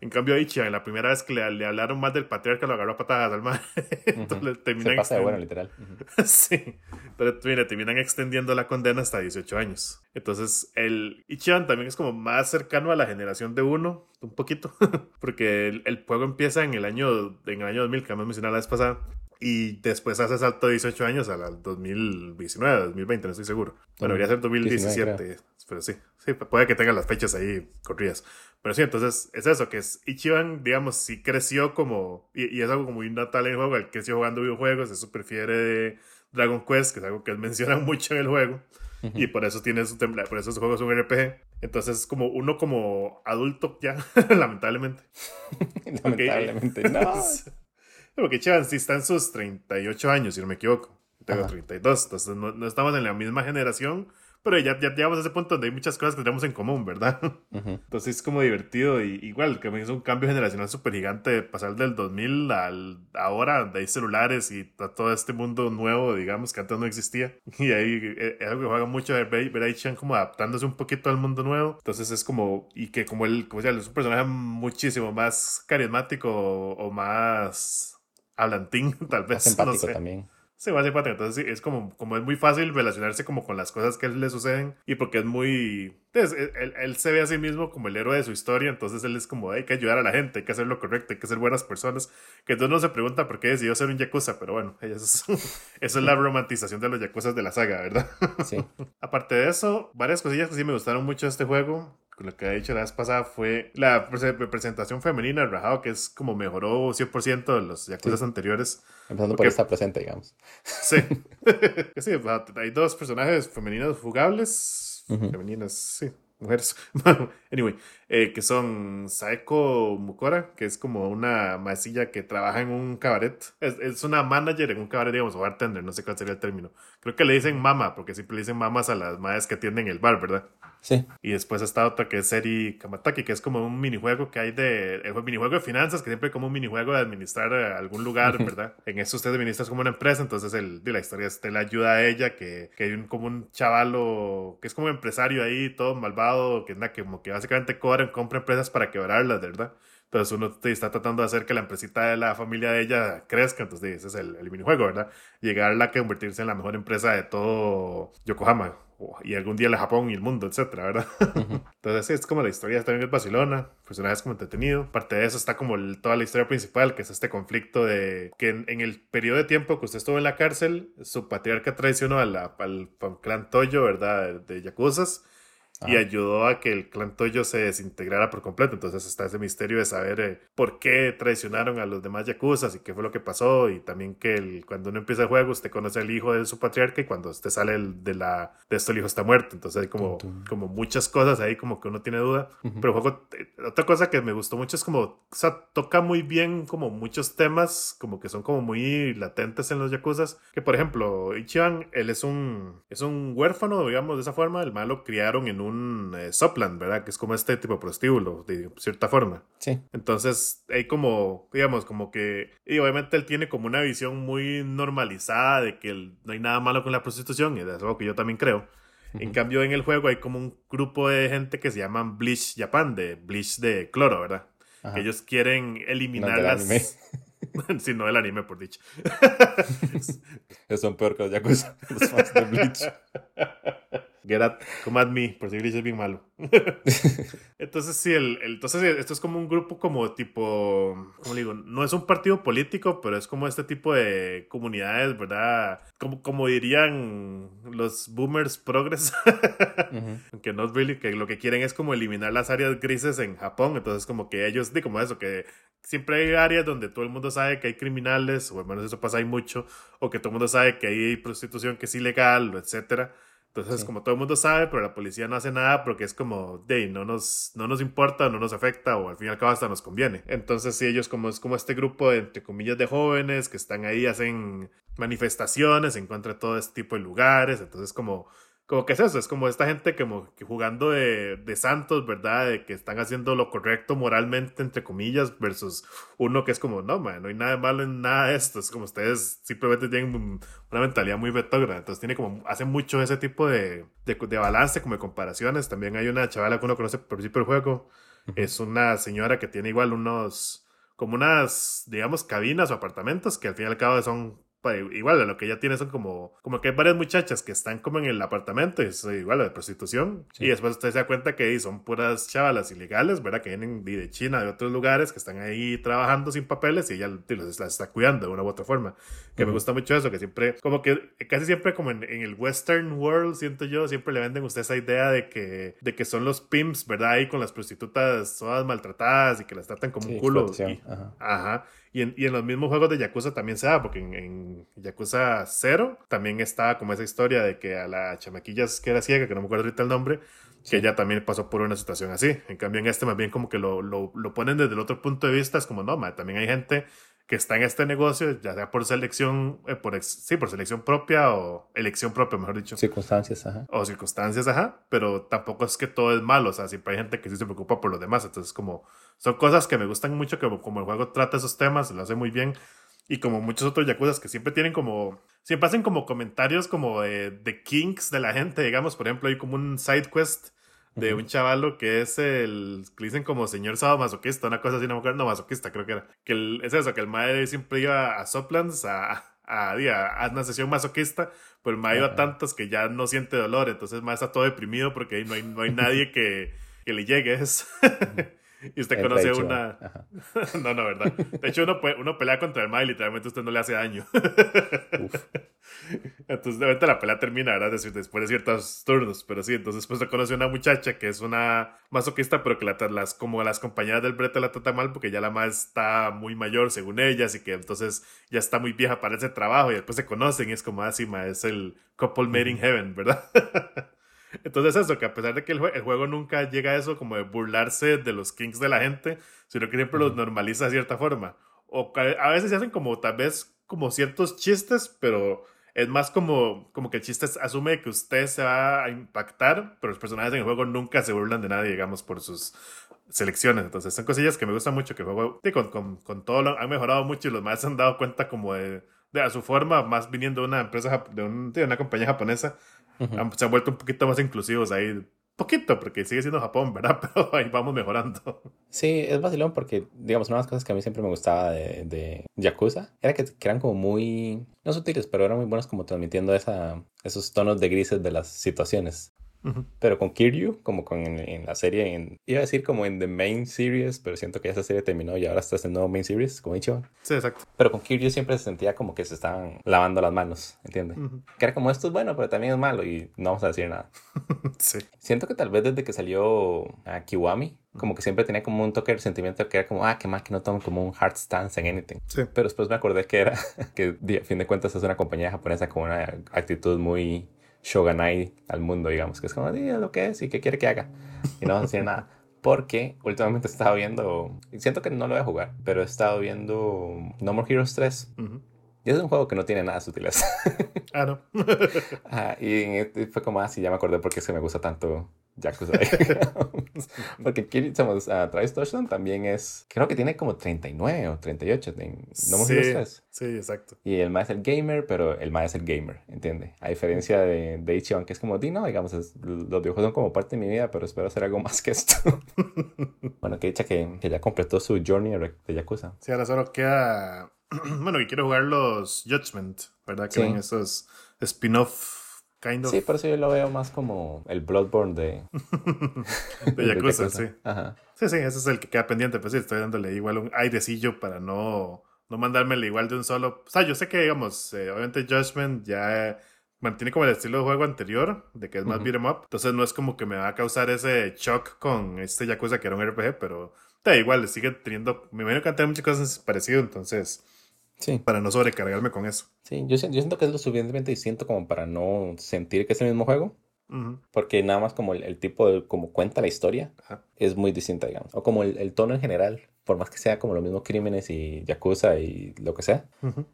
En cambio, en la primera vez que le, hablaron más del patriarca, lo agarró a patadas al. Entonces terminan. Se pasa de bueno, literal. sí. Pero mira, terminan extendiendo la condena hasta 18 años. Entonces, el Ichiban también es como más cercano a la generación de uno, un poquito. Porque el, juego empieza en el año, en el año 2000, que hemos mencionado la vez pasada. Y después hace salto de 18 años al 2019, 2020, no estoy seguro. Bueno, debería ser 2017, pero sí, sí, puede que tenga las fechas ahí corridas. Pero sí, entonces es eso, que es Ichiban, digamos, sí creció como, y, es algo como muy natal en el juego, él creció jugando videojuegos, eso prefiere de Dragon Quest, que es algo que él menciona mucho en el juego, y por eso tiene su por eso su juego es un RPG. Entonces, como uno como adulto ya, lamentablemente. lamentablemente, no. Porque sí está en sus 38 años, si no me equivoco. Tengo 32, entonces no, no estamos en la misma generación, pero ya, ya llegamos a ese punto donde hay muchas cosas que tenemos en común, ¿verdad? Entonces es como divertido y igual que me hizo un cambio generacional súper gigante pasar del 2000 al ahora, de hay celulares y todo este mundo nuevo, digamos, que antes no existía. Y ahí eh, es algo que juega mucho ver, ver a Chan como adaptándose un poquito al mundo nuevo. Entonces es como, y que como él, como sea, es un personaje muchísimo más carismático o, más hablantín, tal vez. Más empático también. Sí, va a ser Entonces es como, como es muy fácil relacionarse como con las cosas que le suceden y porque es muy... Él, él, se ve a sí mismo como el héroe de su historia, entonces él es como hay que ayudar a la gente, hay que hacer lo correcto, hay que ser buenas personas. Que entonces no se pregunta por qué decidió ser un yakuza, pero bueno, eso es, eso es la romantización de los yakuzas de la saga, ¿verdad? Sí. Aparte de eso, varias cosillas que sí me gustaron mucho de este juego lo que ha dicho la vez pasada fue la representación femenina del Rajado, que es como mejoró 100% de los Yakuza anteriores. Empezando por esta presente, digamos. Sí. sí, hay dos personajes femeninos jugables. Femeninas, sí, mujeres. anyway, eh, que son Saeko Mukora, que es como una maecilla que trabaja en un cabaret. Es, es, una manager en un cabaret, digamos, o bartender, no sé cuál sería el término. Creo que le dicen mama, porque siempre le dicen mamas a las maes que atienden el bar, ¿verdad? Sí. Y después está otra que es Seri Kamataki, que es como un minijuego que hay de. El minijuego de finanzas, que siempre hay como un minijuego de administrar eh, algún lugar, ¿verdad? en eso usted administra como una empresa, entonces el, de la historia este le ayuda a ella, que, que hay un, como un chavalo que es como un empresario ahí, todo malvado, que, que como que básicamente cobra, compra empresas para quebrarlas, ¿verdad? Entonces uno está tratando de hacer que la empresita de la familia de ella crezca, entonces ese es el, el minijuego, ¿verdad? Llegar a convertirse en la mejor empresa de todo Yokohama, y algún día el Japón y el mundo, etcétera, ¿verdad? Entonces, sí, es como la historia también es Barcelona, personajes como entretenido. Parte de eso está como toda la historia principal, que es este conflicto de que en, el periodo de tiempo que usted estuvo en la cárcel, su patriarca traicionó a la, al, al, clan Toyo, ¿verdad? De Yakuzas y ayudó a que el clan Toyo se desintegrara por completo. Entonces está ese misterio de saber eh, por qué traicionaron a los demás Yakuzas y qué fue lo que pasó. Y también que el, cuando uno empieza el juego, usted conoce al hijo de su patriarca y cuando usted sale de, la, de esto, el hijo está muerto. Entonces hay como, como muchas cosas ahí como que uno tiene duda. Pero el juego, eh, otra cosa que me gustó mucho es como, o sea, toca muy bien como muchos temas, como que son como muy latentes en los Yakuzas. Que por ejemplo, Ichiban, él es un, es un huérfano, digamos, de esa forma. El malo criaron en un un eh, Sopland, ¿verdad? Que es como este tipo de prostíbulo, de cierta forma. Sí. Entonces, hay como, digamos, como que, y obviamente él tiene como una visión muy normalizada de que no hay nada malo con la prostitución, y es algo que yo también creo. En cambio, en el juego hay como un grupo de gente que se llaman Bleach Japan, de Bleach de cloro, ¿verdad? Que ellos quieren eliminar las... si no el anime, por dicho. Son peor que los Yakuza, los fans de Bleach. Get at, come at me, por si es bien malo. entonces, sí, el, entonces esto es como un grupo como tipo, ¿cómo digo? No es un partido político, pero es como este tipo de comunidades, ¿verdad? Como, como dirían los boomers progress, aunque no es really, que lo que quieren es como eliminar las áreas grises en Japón, entonces como que ellos, di como eso, que siempre hay áreas donde todo el mundo sabe que hay criminales, o al menos eso pasa ahí mucho, o que todo el mundo sabe que hay prostitución que es ilegal, etcétera Entonces, como todo el mundo sabe, pero la policía no hace nada porque es como, de, no nos, no nos importa, no nos afecta o al fin y al cabo hasta nos conviene. Entonces, sí, ellos como es como este grupo de, entre comillas, de jóvenes que están ahí, hacen manifestaciones en contra de todo este tipo de lugares. Entonces, como como que es eso, es como esta gente como que jugando de, de, santos, ¿verdad? De que están haciendo lo correcto moralmente, entre comillas, versus uno que es como, no, man, no hay nada de malo en nada de esto. Es como ustedes simplemente tienen una mentalidad muy vetógrada. Entonces tiene como, hace mucho ese tipo de, de, de, balance, como de comparaciones. También hay una chavala que uno conoce por principio del juego. Es una señora que tiene igual unos, como unas, digamos, cabinas o apartamentos que al fin y al cabo son igual lo que ella tiene son como, como que hay varias muchachas que están como en el apartamento, y es igual de prostitución. Y después usted se da cuenta que son puras chavalas ilegales, ¿verdad? Que vienen de China, de otros lugares, que están ahí trabajando sin papeles y ella las está cuidando de una u otra forma. Que me gusta mucho eso, que siempre, como que casi siempre como en, el Western World, siento yo, siempre le venden a usted esa idea de que, de que son los pimps, ¿verdad? Ahí con las prostitutas todas maltratadas y que las tratan como un culo. ajá. Y en, y en, los mismos juegos de Yakuza también se da, porque en, en, Yakuza 0 también está como esa historia de que a la chamaquilla que era ciega, que no me acuerdo ahorita el nombre, que ella también pasó por una situación así. En cambio, en este más bien como que lo, lo, lo ponen desde el otro punto de vista, es como, no, también hay gente que está en este negocio, ya sea por selección, eh, por sí, por selección propia o elección propia, mejor dicho. Circunstancias, ajá. O circunstancias, ajá. Pero tampoco es que todo es malo, o sea, siempre hay gente que sí se preocupa por los demás. Entonces, como, son cosas que me gustan mucho, que como el juego trata esos temas, lo hace muy bien. Y como muchos otros Yakuza que siempre tienen como, siempre hacen como comentarios como de, de kinks de la gente, digamos, por ejemplo, hay como un side quest de un chavalo que es el que dicen como señor masoquista, una cosa así, no me acuerdo, no masoquista creo que era. Que es eso, que el madre siempre iba a Soplands a, a, a, una sesión masoquista, pero el madre iba a tantos que ya no siente dolor, entonces el madre está todo deprimido porque no hay, no hay nadie que, que le llegue eso. Y usted conoce una. no, no, verdad. De hecho, uno, uno pelea contra el mal y literalmente usted no le hace daño. entonces, de la pelea termina, ¿verdad? Después de ciertos turnos. Pero sí, entonces, después pues, conoce una muchacha que es una masoquista, pero que la, las, como las compañeras del brete la trata mal porque ya la más está muy mayor, según ellas, y que entonces ya está muy vieja para ese trabajo. Y después se conocen y es como así, ah, es el couple made in heaven, ¿verdad? Entonces eso, que a pesar de que el, juego nunca llega a eso como de burlarse de los kings de la gente, sino que siempre los normaliza de cierta forma. O a veces se hacen como tal vez como ciertos chistes, pero es más como, como que el chiste asume que usted se va a impactar, pero los personajes en el juego nunca se burlan de nadie, digamos, por sus selecciones. Entonces son cosillas que me gustan mucho, que el juego, con, con, con todo lo han mejorado mucho y los más se han dado cuenta como de, de a su forma, más viniendo de una empresa, de, de una compañía japonesa, se han vuelto un poquito más inclusivos ahí. Poquito, porque sigue siendo Japón, ¿verdad? Pero ahí vamos mejorando. Sí, es vacilón porque, digamos, una de las cosas que a mí siempre me gustaba de, de Yakuza era que, que, eran como muy, no sutiles, pero eran muy buenos como transmitiendo esa, esos tonos de grises de las situaciones. Pero con Kiryu, como con en, la serie, en, iba a decir como en The Main Series, pero siento que esa serie terminó y ahora está en nuevo Main Series, como he dicho. Sí, exacto. Pero con Kiryu siempre se sentía como que se estaban lavando las manos, ¿entiendes? Que era como esto es bueno, pero también es malo y no vamos a decir nada. sí. Siento que tal vez desde que salió a Kiwami, como que siempre tenía como un toque de sentimiento que era como, ah, qué mal que no tomo como un hard stance en anything. Sí. Pero después me acordé que era, que a fin de cuentas es una compañía japonesa con una actitud muy Shogunai al mundo, digamos, que es como, diga lo que es y qué quiere que haga. Y no decir nada. Porque últimamente he estado viendo, siento que no lo voy a jugar, pero he estado viendo No More Heroes 3. Y es un juego que no tiene nada de sutileza. Ah, no. y fue como así, ah, ya me acordé porque es que me gusta tanto Yakuza. Porque somos, uh, Travis Touchdown también es, creo que tiene como 39 o 38 en No sí, sí, exacto. Y el más es el gamer, pero el más es el gamer, ¿entiende? A diferencia de, de Ichiban, que es como, di, no, digamos, los videojuegos son como parte de mi vida, pero espero hacer algo más que esto. bueno, que dicha que, que, ya completó su journey de Yakuza. Sí, ahora solo queda, bueno, que quiero jugar los Judgment, ¿verdad? Que sí. esos spin-off Sí, por eso yo lo veo más como el Bloodborne de... de Yakuza, sí. Ajá. Sí, sí, ese es el que queda pendiente, pues sí, estoy dándole igual un airecillo para no, no mandármelo igual de un solo... O sea, yo sé que, digamos, eh, obviamente Judgment ya mantiene como el estilo de juego anterior, de que es más beat em up, entonces no es como que me va a causar ese shock con este Yakuza que era un RPG, pero da igual, sigue teniendo... Me imagino que han tenido muchas cosas parecidas, entonces Sí. Para no sobrecargarme con eso. Sí, yo, yo siento que es lo suficientemente distinto como para no sentir que es el mismo juego. Porque nada más como el, tipo de como cuenta la historia es muy distinta, digamos. O como el, tono en general, por más que sea como los mismos crímenes y yakuza y lo que sea.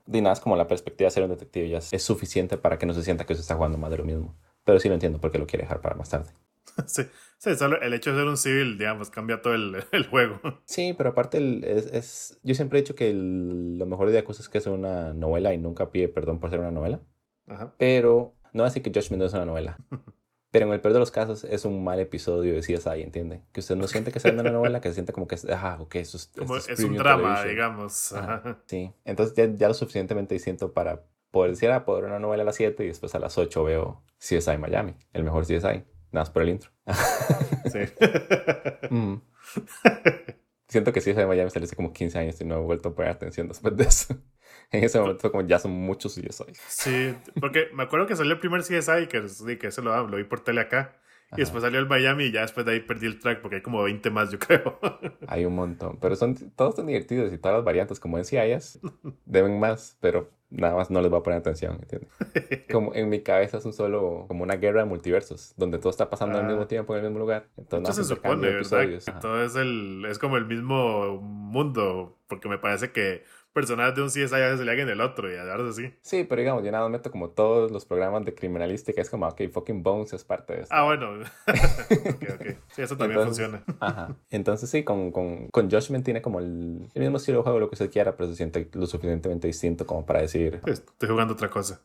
De nada más como la perspectiva de ser un detective ya es suficiente para que no se sienta que se está jugando más de lo mismo. Pero sí lo entiendo porque lo quiere dejar para más tarde. Sí, sí solo el hecho de ser un civil, digamos, cambia todo el, el juego. Sí, pero aparte es, es, yo siempre he dicho que lo mejor de Yakuza es que es una novela y nunca pide perdón por ser una novela. Ajá. Pero no así que Judgment no es una novela. Pero en el peor de los casos es un mal episodio de CSI, ¿entiende? Que usted no siente que está viendo una novela, que se siente como que es, ah, ok, eso es, como es, un drama, digamos. sí, entonces ya, ya, lo suficientemente distinto para poder decir, ah, puedo ver una novela a las 7 y después a las 8 veo CSI Miami, el mejor CSI, nada más por el intro. sí. Mm. Siento que CSI Miami salió hace como 15 años y no he vuelto a poner atención después de eso en ese momento como ya son muchos CSI. Sí, porque me acuerdo que salió el primer CSI, que, que eso lo, lo vi por tele acá. Y después salió el Miami y ya después de ahí perdí el track porque hay como 20 más, yo creo. Hay un montón, pero son todos son divertidos y todas las variantes, como decía ellas, deben más, pero nada más no les va a poner atención, ¿entiendes? Como en mi cabeza es un solo, como una guerra de multiversos, donde todo está pasando al mismo ah. tiempo en el mismo lugar. Entonces, se supone, episodios. Todo es, el, es como el mismo mundo, porque me parece que personajes de un CSI a veces se le hagan el otro y a veces así. Sí, pero digamos, yo nada más meto como todos los programas de criminalística, es como, ok, fucking Bones es parte de eso. Ah, bueno. ok, ok. Sí, eso también funciona. Ajá. Entonces sí, con, con, con Judgment tiene como el, el, mismo estilo de juego, lo que se quiera, pero se siente lo suficientemente distinto como para decir... Estoy jugando otra cosa.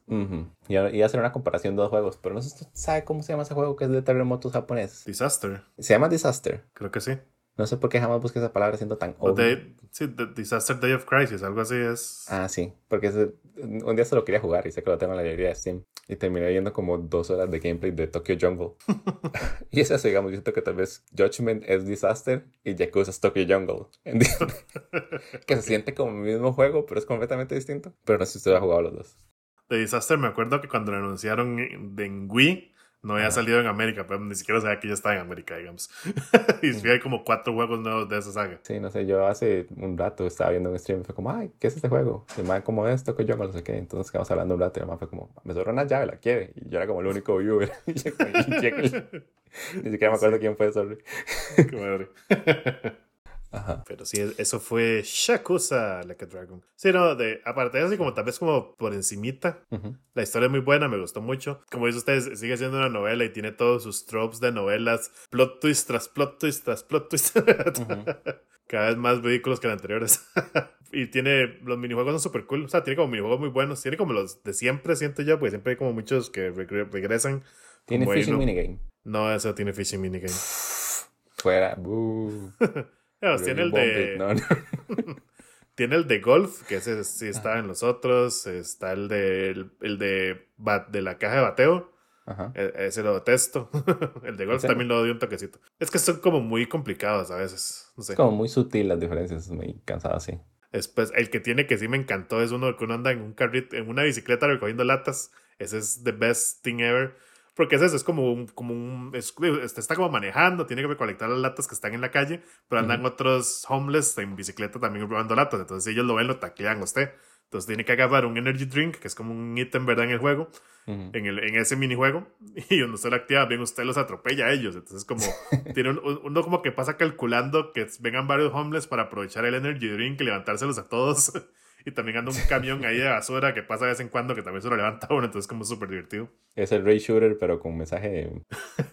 y, y, hacer una comparación de dos juegos, pero no sé si sabe cómo se llama ese juego que es de terremotos japonés. Disaster. Se llama Disaster. Creo que sí. No sé por qué jamás busqué esa palabra siendo tan obvio. sí, the Disaster Day of Crisis, algo así es. Ah, sí, porque un día se lo quería jugar y sé que lo tengo en la librería de Steam. Y terminé viendo como dos horas de gameplay de Tokyo Jungle. y es eso, digamos, yo siento que tal vez Judgment es Disaster y Yakuza es Tokyo Jungle. que se siente como el mismo juego, pero es completamente distinto. Pero no sé si usted ha jugado los dos. De Disaster me acuerdo que cuando lo anunciaron en Wii no había salido en América, pero ni siquiera sabía que ya está en América, digamos. y sí, hay como cuatro juegos nuevos de esa saga. Sí, no sé, yo hace un rato estaba viendo un stream y fue como, ay, ¿qué es este juego? Y más como esto que yo no sé qué. Entonces quedamos hablando un rato y además fue como, me sobró una llave, la quiere. Y yo era como el único viewer. ni siquiera me acuerdo quién fue, sorry. Qué madre. Pero sí, eso fue Shakusa Like a Dragon. Sí, no, de, aparte de eso, como tal vez como por encimita. La historia es muy buena, me gustó mucho. Como dice ustedes, sigue siendo una novela y tiene todos sus tropes de novelas. Plot twist tras plot twist tras plot twist. Cada vez más vehículos que los anteriores. y tiene, los minijuegos son súper cool. O sea, tiene como minijuegos muy buenos. Tiene como los de siempre, siento yo, porque siempre hay como muchos que regresan. ¿Tiene Fishing Minigame? No, eso tiene Fishing Minigame. Fuera. tiene el de. tiene el de golf, que ese sí está en los otros. Está el de, el, de, de la caja de bateo. E, ese lo detesto. el de golf también lo doy un toquecito. Es que son como muy complicados a veces. No sé. como muy sutil las diferencias, es muy cansado así. Después, el que tiene que sí me encantó es uno que uno anda en un carrito, en una bicicleta recogiendo latas. Ese es the best thing ever. Porque es eso, es como un, como un, este, está como manejando, tiene que recolectar las latas que están en la calle, pero andan otros homeless en bicicleta también robando latas, entonces ellos lo ven, lo taclean a usted. Entonces tiene que agarrar un energy drink, que es como un ítem, ¿verdad? En el juego, en, el, en ese minijuego, y cuando usted lo activa, bien usted los atropella a ellos. Entonces como, tiene uno como que pasa calculando que vengan varios homeless para aprovechar el energy drink y levantárselos a todos. Y también anda un camión ahí de basura que pasa de vez en cuando que también se lo levanta uno, entonces como súper divertido. Es el Ray Shooter, pero con mensaje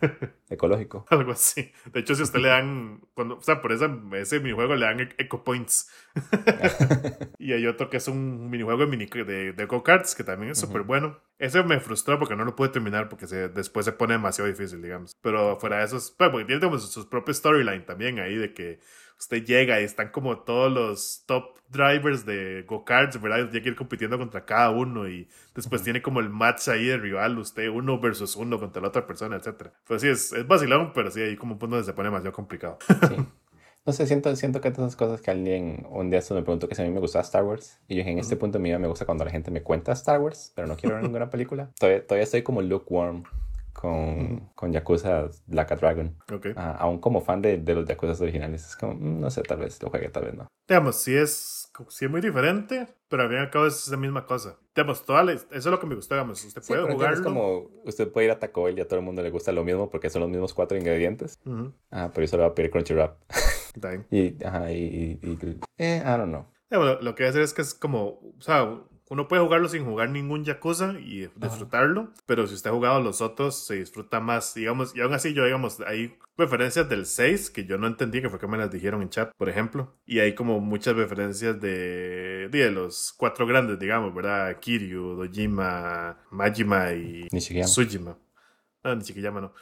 ecológico. Algo así. De hecho, si usted le dan, cuando, o sea, por ese, ese minijuego le dan Eco Points. y hay otro que es un minijuego de, mini, de, de go-karts, que también es súper bueno. Ese me frustró porque no lo pude terminar porque se, después se pone demasiado difícil, digamos. Pero fuera de eso, pues, porque tiene como sus propios storyline también ahí de que usted llega y están como todos los top drivers de go-karts, ¿verdad? Tiene que ir compitiendo contra cada uno y después tiene como el match ahí de rival, usted uno versus uno contra la otra persona, etc. Pues sí, es, es vacilón, pero sí, ahí como un punto donde se pone demasiado complicado. Sí. No sé, siento, siento que todas esas cosas que alguien un día me preguntó que si a mí me gusta Star Wars. Y yo dije, en este punto de mi vida me gusta cuando la gente me cuenta Star Wars, pero no quiero ver ninguna película. Todavía, todavía estoy como lukewarm con, con Yakuza Black Dragon. Ok. Ah, aún como fan de, de los Yakuza originales, es como, mm, no sé, tal vez lo juegue, tal vez no. Digamos, sí es, sí es muy diferente, pero al fin y al cabo es la misma cosa. Digamos, toda la- eso es lo que me gustó, digamos. Usted Sí, puede entonces jugarlo. es como, usted puede ir a Taco Bell y a todo el mundo le gusta lo mismo porque son los mismos cuatro ingredientes. Ujú, Ah, pero yo solo voy a pedir está bien. y, ajá, y, y, y- eh, I don't know. Digamos, lo, lo que voy a hacer es que es como, o sea, uno puede jugarlo sin jugar ningún Yakuza y disfrutarlo, pero si usted ha jugado los otros, se disfruta más, digamos, y aún así yo, digamos, hay referencias del 6 que yo no entendí, que fue que me las dijeron en chat, por ejemplo, y hay como muchas referencias de, de los cuatro grandes, digamos, ¿verdad? Kiryu, Dojima, Majima y Nishikiyama. Tsujima. No, Nichikiyama no.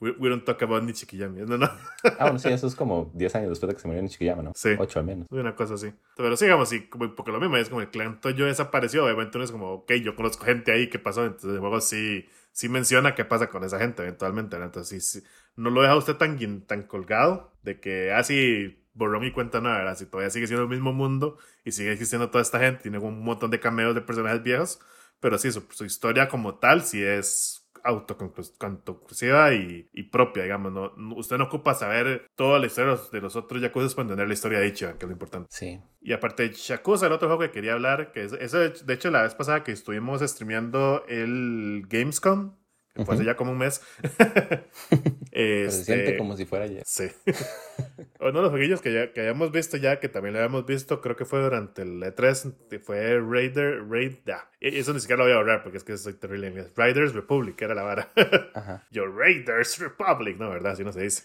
we, we don't talk about Nichikiyama. No, no. Ah, bueno, sí, eso es como 10 años después de que se murió Nishikiyama, ¿no? Sí. 8 al menos. Una cosa así. Pero sí, digamos, sí, como, porque lo mismo es como el clan Toyo desapareció. Obviamente uno es como, ok, yo conozco gente ahí, ¿qué pasó? Entonces el juego sí, sí menciona qué pasa con esa gente eventualmente. ¿verdad? Entonces sí, sí, no lo deja usted tan, tan colgado de que así borró mi cuenta nueva, ¿verdad? Si todavía sigue siendo el mismo mundo y sigue existiendo toda esta gente, tiene un montón de cameos de personajes viejos. Pero sí, su, su historia como tal sí es autoconclusiva y, y propia, digamos. ¿no? Usted no ocupa saber toda la historia de los- otros Yakuza para entender la historia de Ichiban, que es lo importante. Sí. Y aparte de Yakuza, el otro juego que quería hablar, que es, de, de hecho la vez pasada que estuvimos streameando el Gamescom, que fue hace ya como un mes. Se siente Este, como si fuera ayer. Sí. Uno de los jueguillos que, ya, que habíamos visto ya, que también lo habíamos visto, creo que fue durante el E3, que fue Raider, Raid, ya. E- Eso ni siquiera lo voy a ahorrar porque es que soy terrible en inglés. Raiders Republic era la vara. Ajá. Yo, Raiders Republic, no, ¿verdad? Así no se dice.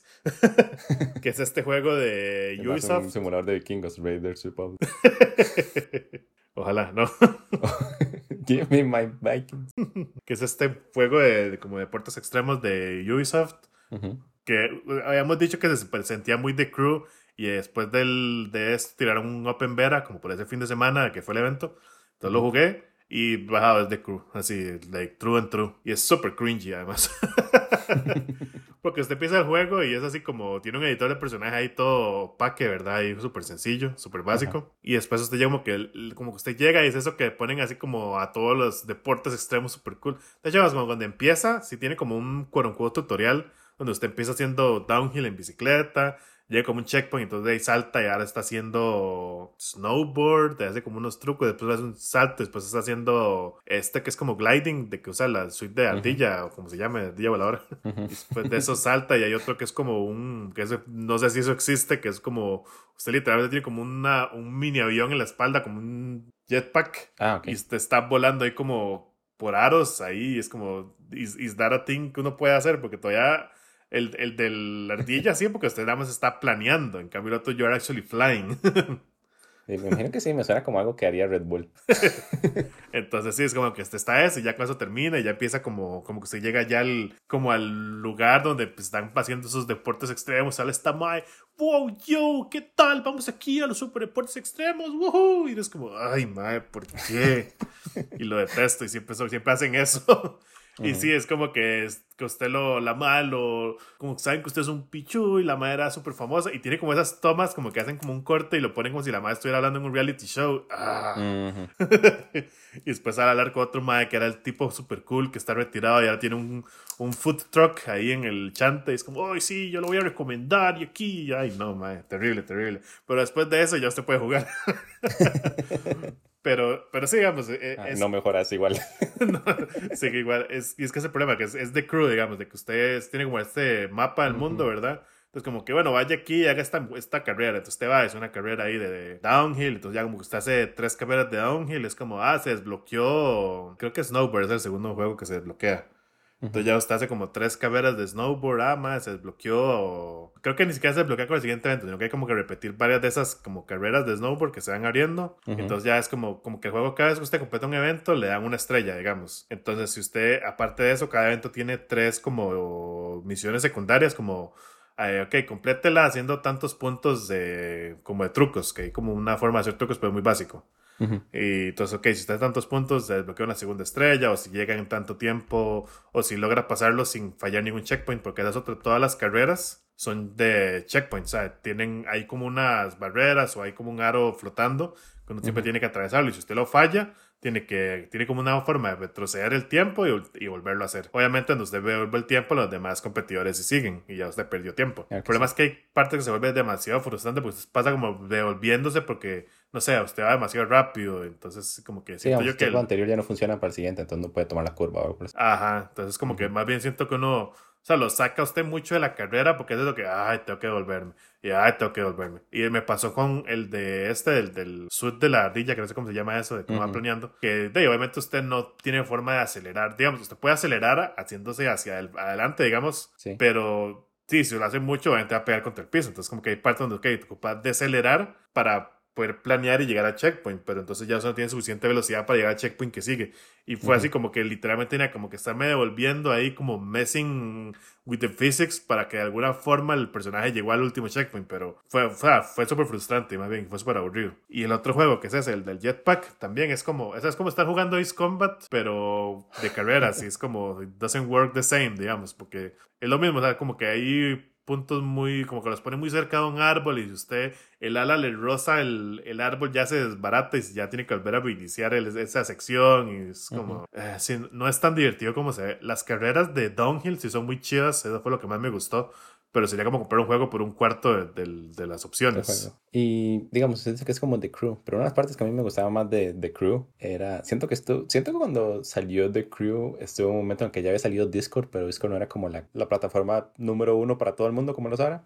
que es este juego de Ubisoft. un simulador de vikingos, Raiders Republic. Ojalá, ¿no? Give me my Vikings. que es este juego de, de como deportes extremos de Ubisoft. Que eh, habíamos dicho que se sentía muy de crew. Y después del, de esto tiraron un Open Beta, como por ese fin de semana que fue el evento. Entonces lo jugué y bajado es de crew. Así, like true and true. Y es súper cringy además. Porque usted empieza el juego y es así como tiene un editor de personaje ahí todo paque, ¿verdad? Y súper sencillo, súper básico. Y después usted llega como que, como que usted llega y es eso que ponen así como a todos los deportes extremos súper cool. De hecho, como cuando empieza, sí tiene como un unquote tutorial donde usted empieza haciendo downhill en bicicleta, llega como un checkpoint, entonces de ahí salta y ahora está haciendo snowboard, te hace como unos trucos, después hace un salto, después está haciendo este que es como gliding, de que usa la suite de ardilla, o como se llame, ardilla voladora. Ujú. Y después de eso salta y hay otro que es como un, que eso- no sé si eso existe, que es como, usted literalmente tiene como una, un mini avión en la espalda, como un jetpack, Ah, ok. y usted está volando ahí como por aros ahí, es como, is, is that a thing que uno puede hacer? Porque todavía el, el de la ardilla sí, porque usted nada más está planeando, en cambio el otro you're actually flying. Me imagino que sí, me suena como algo que haría Red Bull. Entonces sí, es como que este está eso y ya con eso termina y ya empieza como, como que se llega ya al, como al lugar donde pues, están haciendo esos deportes extremos, sale esta mae, wow, yo, ¿qué tal? Vamos aquí a los super deportes extremos, woohoo, y es como, ay mae, ¿por qué? y lo detesto y siempre, siempre hacen eso. Y sí, es como que, es- que usted lo, la madre lo, como que saben que usted es un pichu y la madre era súper famosa y tiene como esas tomas como que hacen como un corte y lo ponen como si la madre estuviera hablando en un reality show. Ah. Ujú. y después al hablar con otro madre que era el tipo super cool que está retirado y ahora tiene un, un food truck ahí en el chante y es como, ay sí, yo lo voy a recomendar y aquí, ay no, madre, terrible, terrible. Pero después de eso ya usted puede jugar. pero, pero sí, digamos, eh, Ah, es, No mejoras igual. no, sí, igual, es, y es que ese problema, que es, es de crew, digamos, de que ustedes tienen como este mapa del mundo, ¿verdad? Entonces, como que, bueno, vaya aquí y haga esta, esta carrera. Entonces, usted va, es una carrera ahí de, de downhill. Entonces, ya como que usted hace tres carreras de downhill, es como, ah, se desbloqueó. Creo que Snowboard es el segundo juego que se desbloquea. Entonces, ya usted hace como tres carreras de snowboard, ah, más, se desbloqueó. Creo que ni siquiera se desbloquea con el siguiente evento, sino que hay como que repetir varias de esas como carreras de snowboard que se van abriendo. Entonces, ya es como, como que el juego cada vez que usted completa un evento le dan una estrella, digamos. Entonces, si usted, aparte de eso, cada evento tiene tres como misiones secundarias, como, eh, ok, complétela haciendo tantos puntos de, como de trucos, que hay como una forma de hacer trucos, pero muy básico. Ujú. Y entonces, ok, si está en tantos puntos, se desbloquea una segunda estrella, o si llega en tanto tiempo, o si logra pasarlo sin fallar ningún checkpoint, porque esas otras, todas las carreras son de checkpoints, o sea, tienen, hay como unas barreras o hay como un aro flotando que uno siempre Ujú. tiene que atravesarlo, y si usted lo falla, tiene que tiene como una forma de retroceder el tiempo y, volverlo a hacer. Obviamente, cuando usted vuelve el tiempo, los demás competidores sí siguen y ya usted perdió tiempo. el problema es que hay partes que se vuelve demasiado frustrante pues pasa como devolviéndose porque no sé, usted va demasiado rápido, entonces como que siento yo que el anterior ya no funciona para el siguiente, entonces no puede tomar la curva. Ajá, entonces como que más bien siento que uno, o sea, lo saca usted mucho de la carrera porque es lo que, ay, tengo que volverme, y ay, tengo que volverme. Y me pasó con el de este, del, del sud de la ardilla, que no sé cómo se llama eso, de cómo va planeando, que de, obviamente usted no tiene forma de acelerar, digamos, usted puede acelerar haciéndose hacia el, adelante, digamos, pero sí, si lo hace mucho, obviamente va a pegar contra el piso, entonces como que hay partes donde, ok, te ocupa acelerar para poder planear y llegar a checkpoint, pero entonces ya no tiene suficiente velocidad para llegar a checkpoint que sigue. Y fue así como que literalmente tenía como que estarme devolviendo ahí como messing with the physics para que de alguna forma el personaje llegó al último checkpoint, pero fue, fue, fue súper frustrante, más bien, fue súper aburrido. Y el otro juego que es ese, el del jetpack, también es como, es como estar jugando Ace Combat, pero de carreras, y es como, it doesn't work the same, digamos, porque es lo mismo, o sea, como que ahí puntos muy, como que los pone muy cerca de un árbol y si usted el ala le roza el, el árbol ya se desbarata y ya tiene que volver a iniciar esa sección y es como, eh, no es tan divertido como se ve. Las carreras de downhill sí son muy chidas, eso fue lo que más me gustó pero sería como comprar un juego por un cuarto de, de, las opciones. Y digamos, se dice que es como The Crew, pero una de las partes que a mí me gustaba más de The Crew era, siento que esto, siento que cuando salió The Crew estuvo un momento en que ya había salido Discord, pero Discord no era como la, la plataforma número uno para todo el mundo como lo ahora,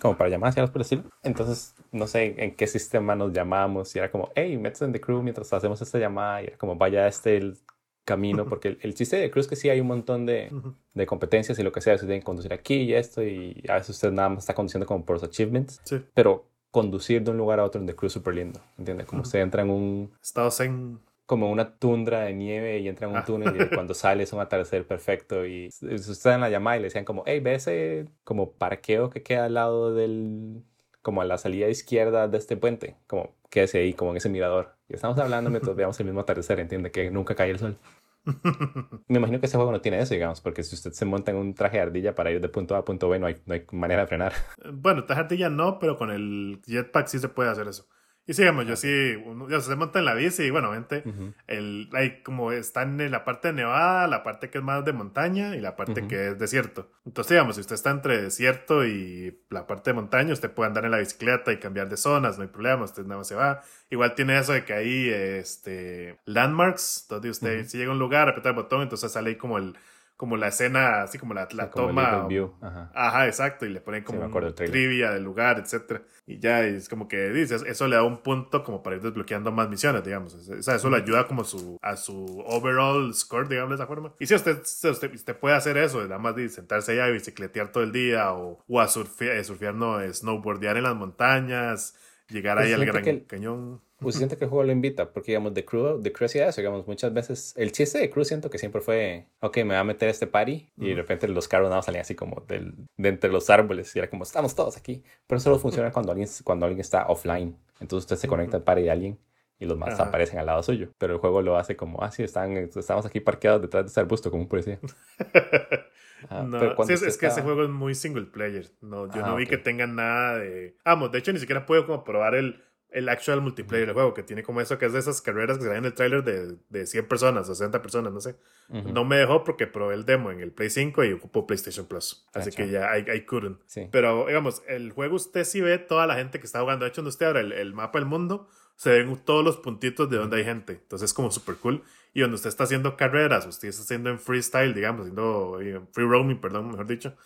como para llamadas y algo por el estilo. Entonces, no sé en qué sistema nos llamamos y era como, hey, métete en The Crew mientras hacemos esta llamada y era como, vaya este el camino, porque el, chiste de Cruz es que sí hay un montón de, de, competencias y lo que sea, usted tiene que conducir aquí y esto, y a veces usted nada más está conduciendo como por los achievements, pero conducir de un lugar a otro en The Cruz es súper lindo, ¿entiende? Como usted entra en un... Estados en... Como una tundra de nieve y entra en un ah. túnel y cuando sale es un atardecer perfecto y usted está en la llamada y le decían como, hey, ve ese como parqueo que queda al lado del... como a la salida izquierda de este puente, como quédese ahí, como en ese mirador. Y estamos hablando mientras veamos el mismo atardecer, entiende que nunca cae el sol. Me imagino que ese juego no tiene eso, digamos, porque si usted se monta en un traje de ardilla para ir de punto A a punto B, no hay, no hay manera de frenar. Bueno, traje de ardilla no, pero con el jetpack sí se puede hacer eso. Y sí, digamos, yo sí, ya se monta en la bici y bueno, obviamente, el, hay como están en la parte de nevada, la parte que es más de montaña y la parte que es desierto. Entonces, digamos, si usted está entre desierto y la parte de montaña, usted puede andar en la bicicleta y cambiar de zonas, no hay problema, usted nada más se va. Igual tiene eso de que hay este, landmarks, donde usted si llega a un lugar, aprieta el botón, entonces sale ahí como el como la escena, así como la, la toma. Ajá. exacto. Y le ponen como trivia del lugar, etcétera. Y ya es como que dices, eso le da un punto como para ir desbloqueando más misiones, digamos. O sea, eso le ayuda como su, a su overall score, digamos de esa forma. Y si usted, usted, puede hacer eso, nada más de sentarse allá y bicicletear todo el día o, o a surfear, eh, surfear, no, snowboardear en las montañas, llegar pues ahí al Gran Cañón pues siento que el juego lo invita, porque digamos, The Crew, The Crew hacía eso, digamos, muchas veces, el chiste de Crew siento que siempre fue, ok, me voy a meter a este party, y de repente los carros nada salían así como del, de entre los árboles, y era como, estamos todos aquí, pero solo funciona cuando alguien, cuando alguien está offline, entonces usted se conecta al party de alguien, y los más aparecen al lado suyo, pero el juego lo hace como, ah, sí, están, estamos aquí parqueados detrás de ese arbusto, como un policía. no, sí, es, que ese juego es muy single player. No, yo no vi que tenga nada de. Vamos, de hecho, ni siquiera puedo como probar el el actual multiplayer del juego, que tiene como eso, que es de esas carreras que salen en el trailer de, de 100 personas, 60 personas, no sé. No me dejó porque probé el demo en el Play 5 y ocupó PlayStation Plus. Así que ya I, I couldn't. Pero, digamos, el juego usted sí ve toda la gente que está jugando. De hecho, donde usted abre el, mapa del mundo, se ven todos los puntitos de donde hay gente. Entonces es como súper cool. Y donde usted está haciendo carreras, usted está haciendo en freestyle, digamos, haciendo eh, free roaming, perdón, mejor dicho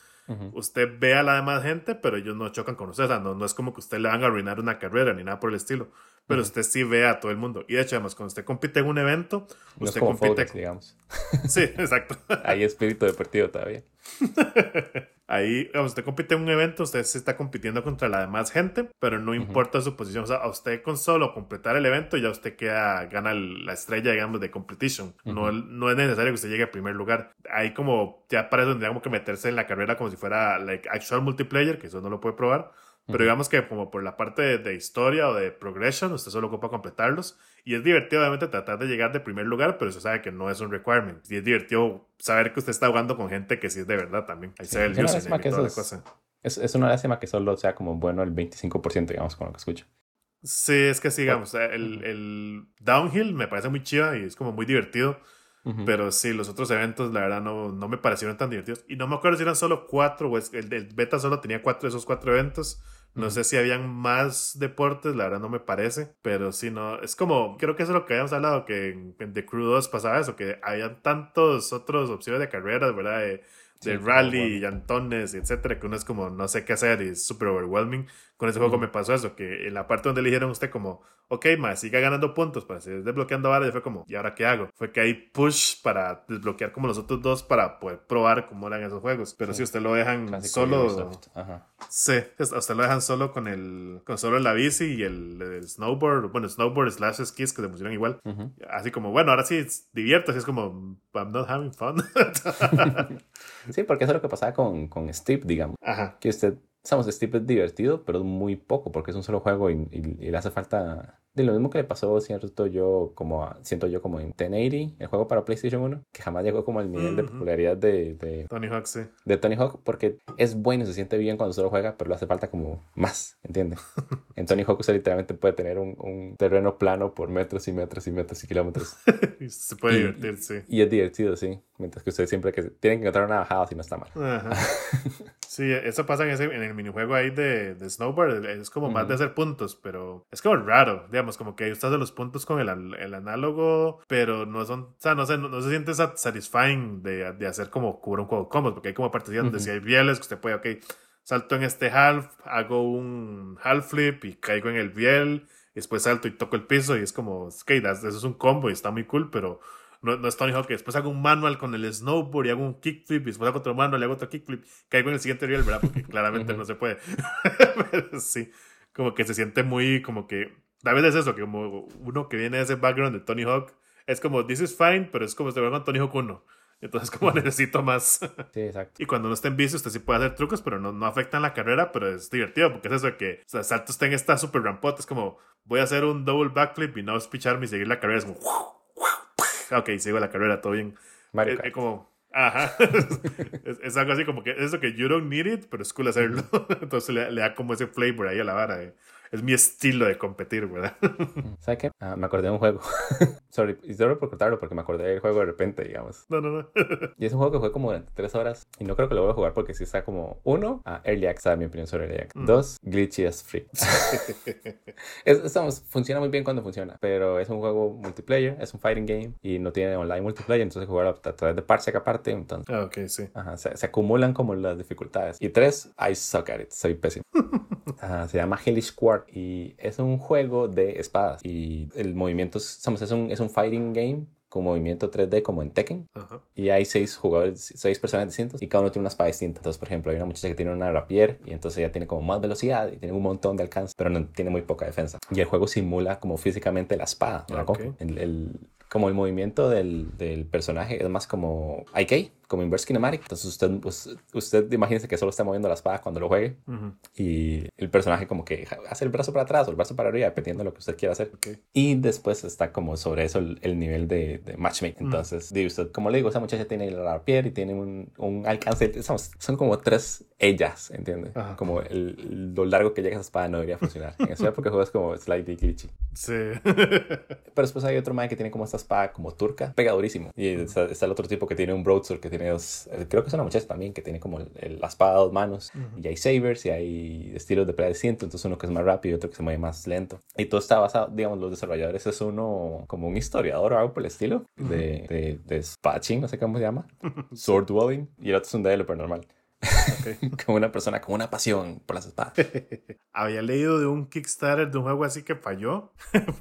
Usted ve a la demás gente, pero ellos no chocan con usted. O sea, no, no es como que usted le van a arruinar una carrera ni nada por el estilo. Pero usted sí ve a todo el mundo. Y de hecho, además, cuando usted compite en un evento, usted compite. digamos. Sí, exacto. Hay espíritu deportivo todavía. Ahí, usted compite en un evento, usted se está compitiendo contra la demás gente, pero no importa su posición. O sea, a usted con solo completar el evento, ya usted queda, gana la estrella, digamos, de competition. no, no es necesario que usted llegue a primer lugar. Ahí como, ya para eso tendríamos que meterse en la carrera como si fuera like actual multiplayer, que eso no lo puede probar pero digamos que como por la parte de, historia o de progression, usted solo ocupa completarlos. Y es divertido, obviamente, tratar de llegar de primer lugar, pero usted sabe que no es un requirement. Y es divertido saber que usted está jugando con gente que sí es de verdad también. Ahí se ve el es, es, una lástima que solo sea como bueno el 25%, digamos, con lo que escucho. Sí, es que sigamos. el, el Downhill me parece muy chiva y es como muy divertido. Pero sí, los otros eventos, la verdad, no, no me parecieron tan divertidos. Y no me acuerdo si eran solo cuatro, o el, el beta solo tenía cuatro de esos cuatro eventos. No sé si habían más deportes, la verdad no me parece, pero sí, no, es como, creo que eso es lo que habíamos hablado, que en, The Crew 2 pasaba eso, que habían tantos otros opciones de carreras, ¿verdad? De, de rally y antones, etcétera, que uno es como no sé qué hacer y es súper overwhelming. Con ese juego me pasó eso, que en la parte donde le dijeron a usted como, ok, más siga ganando puntos para seguir desbloqueando varias, fue como, ¿y ahora qué hago? Fue que hay push para desbloquear como los otros dos para poder probar cómo eran esos juegos. Pero si usted lo dejan solo, Ajá. sí, usted lo dejan solo con el, con solo la bici y el, snowboard, bueno, snowboard slash skis que se funcionan igual. Así como, bueno, ahora sí divierto, así es como, I'm not having fun. sí, porque eso es lo que pasaba con, con Steve, digamos. Ajá. Que usted Estamos, Steve es divertido, pero muy poco, porque es un solo juego y, le hace falta de lo mismo que le pasó, cierto, yo como, siento yo como en 1080, el juego para PlayStation 1, que jamás llegó como al nivel de popularidad de, Tony Hawk, sí. De Tony Hawk, porque es bueno, se siente bien cuando solo juega, pero le hace falta como más, ¿entiendes? en Tony Hawk usted literalmente puede tener un, terreno plano por metros y metros y metros y kilómetros. se puede divertir, sí. Y es divertido, sí. Mientras que usted siempre que tienen que encontrar una bajada si no está mal. sí, eso pasa en, ese, en el minijuego ahí de, de Snowboard, es como más de hacer puntos, pero es como raro, digamos como que estás de los puntos con el, el, análogo, pero no son, o sea, no, sé, no, se siente satisfying de, de, hacer como cubrir un juego cómodo, porque hay como partes donde si hay bieles que usted puede, ok, salto en este half, hago un half flip y caigo en el biel, y después salto y toco el piso y es como, ok, eso es un combo y está muy cool, pero no, no es Tony Hawk, después hago un manual con el snowboard y hago un kickflip y después hago otro manual y hago otro kickflip, caigo en el siguiente biel, ¿verdad? Porque claramente no se puede. pero sí, como que se siente muy, como que a veces es eso, que como uno que viene de ese background de Tony Hawk, es como, this is fine, pero es como si con Tony Hawk 1. Entonces, como necesito más. Sí, exacto. Y cuando uno está en bici, usted sí puede hacer trucos, pero no, no afectan la carrera, pero es divertido, porque es eso de que, o sea, salto está en esta super rampota, es como, voy a hacer un double backflip y no spicharme y seguir la carrera, es como, ok, sigo la carrera, todo bien. Es, es, como, ajá, es, algo así como que, es eso que you don't need it, pero es cool hacerlo. Entonces le, le, da como ese flavor ahí a la vara. De, es mi estilo de competir, ¿verdad? ¿Sabes qué? Ah, me acordé de un juego. Sorry, y solo por contarlo porque me acordé del juego de repente, digamos. No, no, no. y es un juego que fue como durante tres horas y no creo que lo voy a jugar porque si está como, uno, a Early Access, mi opinión sobre Early Access. Mm. Dos, glitchy as free. estamos, funciona muy bien cuando funciona, pero es un juego multiplayer, es un fighting game y no tiene online multiplayer, entonces jugar a, través de parsec aparte, entonces. Ah, ok, sí. Ajá, se, acumulan como las dificultades. Y tres, I suck at it, soy pésimo. se llama Hellish Quark y es un juego de espadas y el movimiento es, es, un, es un fighting game con movimiento 3D como en Tekken. Y hay seis jugadores, seis personas distintos y cada uno tiene una espada distinta. Entonces, por ejemplo, hay una muchacha que tiene una rapier y entonces ella tiene como más velocidad y tiene un montón de alcance, pero no, tiene muy poca defensa. Y el juego simula como físicamente la espada. el, como el movimiento del, del personaje es más como IK, como Inverse Kinematic. Entonces usted, pues, usted imagínese que solo está moviendo la espada cuando lo juegue y el personaje como que hace el brazo para atrás o el brazo para arriba, dependiendo de lo que usted quiera hacer. Y después está como sobre eso el, nivel de, de matchmaking. Entonces, usted, como le digo, esa muchacha tiene la piel y tiene un, un alcance, son, son, como tres ellas, ¿entiendes? Como el, lo largo que llega esa espada no debería funcionar. En esa época juegas como slightly glitchy. Sí. Pero después hay otro man que tiene como esta espada como turca, pegadurísimo. Y está, el otro tipo que tiene un broadsword que tiene dos, eh, creo que es una muchacha también que tiene como la espada a dos manos. Y hay sabers y hay estilos de pelea distintos. Entonces uno que es más rápido y otro que se mueve más lento. Y todo está basado, digamos, los desarrolladores es uno como un historiador o algo por el estilo de, de, de spatching, no sé cómo se llama. Sword dwelling. Y el otro es un developer normal. como una persona con una pasión por las espadas. Había leído de un Kickstarter de un juego así que falló,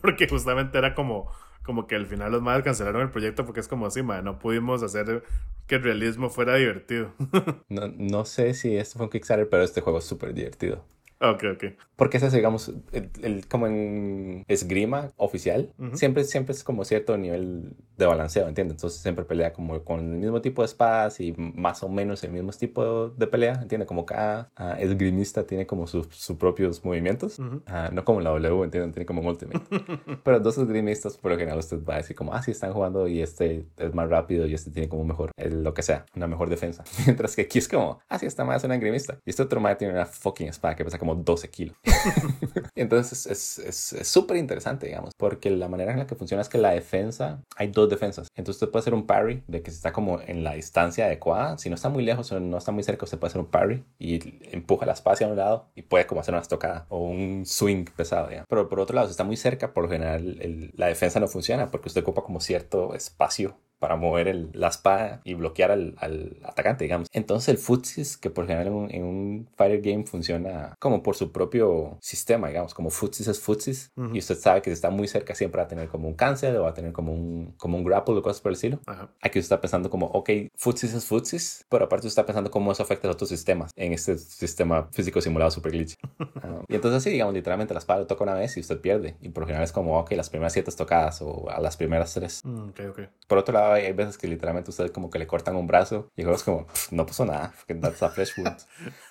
porque justamente era como como que al final los madres cancelaron el proyecto porque es como así, no pudimos hacer que el realismo fuera divertido. no, no sé si esto fue un Kickstarter, pero este juego es súper divertido. Ok, ok. Porque ese es, digamos, el, como en esgrima oficial, siempre, siempre es como cierto nivel de balanceo, ¿entiendes? Entonces siempre pelea como con el mismo tipo de espadas y más o menos el mismo tipo de pelea, ¿entiendes? Como cada uh, esgrimista tiene como sus, propios movimientos, ah, no como la W, ¿entiendes? Tiene como un ultimate. Pero dos esgrimistas, por lo general, usted va a decir como, ah, sí, están jugando y este es más rápido y este tiene como mejor, lo que sea, una mejor defensa. Mientras que aquí es como, ah, sí, está más un esgrimista. Y este otro madre tiene una fucking espada que pesa como como 12 kilos. Entonces es súper interesante, digamos, porque la manera en la que funciona es que la defensa, hay dos defensas. Entonces usted puede hacer un parry de que si está como en la distancia adecuada, si no está muy lejos o no está muy cerca, usted puede hacer un parry y empuja la espada hacia un lado y puede como hacer una estocada o un swing pesado, digamos. Pero por otro lado, si está muy cerca, por lo general la defensa no funciona porque usted ocupa como cierto espacio para mover el, la espada y bloquear al, al, atacante, digamos. Entonces el futsis, que por general en un, en un, fighter game funciona como por su propio sistema, digamos, como futsis es futsis, y usted sabe que si está muy cerca siempre va a tener como un cancel o va a tener como un, como un grapple o cosas por el estilo. Aquí usted está pensando como, ok, futsis es futsis, pero aparte usted está pensando cómo eso afecta a otros sistemas en este sistema físico simulado super glitch. Ah, y entonces así, digamos, literalmente la espada lo toca una vez y usted pierde. Y por general es como, ok, las primeras siete tocadas o a las primeras tres. Mm, okay, okay. Por otro lado, hay veces que literalmente usted como que le cortan un brazo y luego es como, no pasó nada, that's a fresh wound.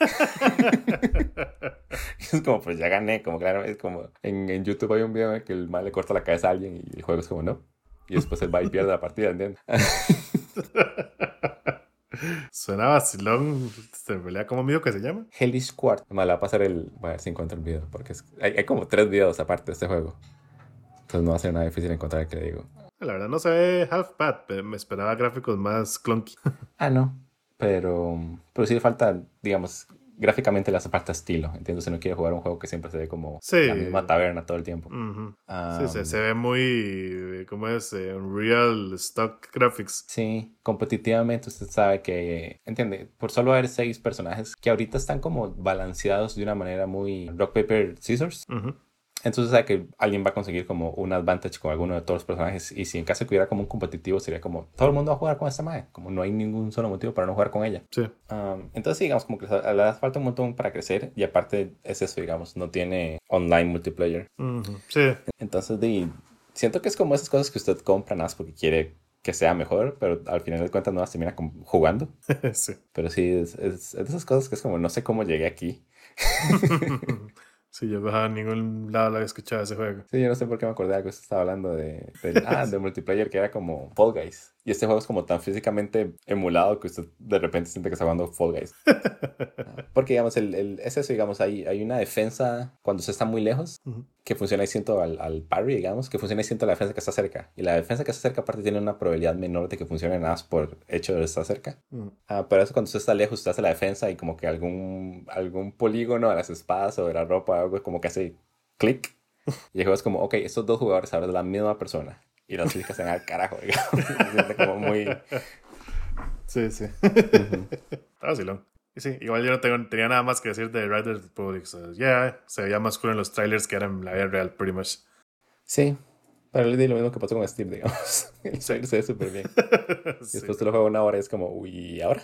es como, pues ya gané, como claro, es como, en, en YouTube hay un video en que el mal le corta la cabeza a alguien y el juego es como, no. Y después él va y pierde la partida, ¿entiendes? Suena vacilón. ¿Se pelea como mío que se llama? Hellish Quart. Me la va a pasar el. Voy a ver si encuentro el video. Porque hay, hay, como tres videos aparte de este juego. Entonces no va a ser nada difícil encontrar el que le digo. La verdad no se ve half bad, pero me esperaba gráficos más clunky. ah, no. Pero, pero sí le falta, digamos, gráficamente le hace falta estilo. Entiendo, si no quiere jugar un juego que siempre se ve como la misma taberna todo el tiempo. sí, se, se, ve muy, ¿cómo es? Unreal Stock Graphics. Sí, competitivamente usted sabe que, entiende, por solo haber seis personajes que ahorita están como balanceados de una manera muy rock, paper, scissors. Entonces sabe que alguien va a conseguir como un advantage con alguno de todos los personajes. Y si en caso que hubiera como un competitivo, sería como todo el mundo va a jugar con esta madre. Como no hay ningún solo motivo para no jugar con ella. Sí. Um, entonces, digamos, como que le da falta un montón para crecer. Y aparte es eso, digamos, no tiene online multiplayer. Sí. Entonces, de, siento que es como esas cosas que usted compra nada más porque quiere que sea mejor, pero al final de cuentas no las termina jugando. sí. Pero sí, es, es, de esas cosas que es como, no sé cómo llegué aquí. Sí, yo a ningún lado la había escuchado ese juego. Sí, yo no sé por qué me acordé de algo. Estaba hablando de, de, ah, de multiplayer que era como Fall Guys. Y este juego es como tan físicamente emulado que usted de repente siente que está jugando Fall Guys. Porque, digamos, el, el, es eso, digamos, hay, hay una defensa cuando se está muy lejos que funciona distinto al, al parry, digamos, que funciona distinto a la defensa que está cerca. Y la defensa que está cerca, aparte, tiene una probabilidad menor de que funcione nada más por hecho de estar cerca. Ah, pero eso cuando usted está lejos, usted hace la defensa y como que algún, algún polígono de las espadas o de la ropa, algo como que hace clic. Y el juego es como, ok, estos dos jugadores ahora es la misma persona y las físicas se van al carajo, digamos. Se siente como muy... Sí, sí. Está vacilón. Y sí, igual yo no tengo, tenía nada más que decir de Riders Republic. So, yeah, se veía más cool en los trailers que eran en la vida real, pretty much. Sí, pero le di lo mismo que pasó con Steve, digamos. El trailer se ve súper bien. Y después te lo juego una hora y es como, uy, ¿y ahora?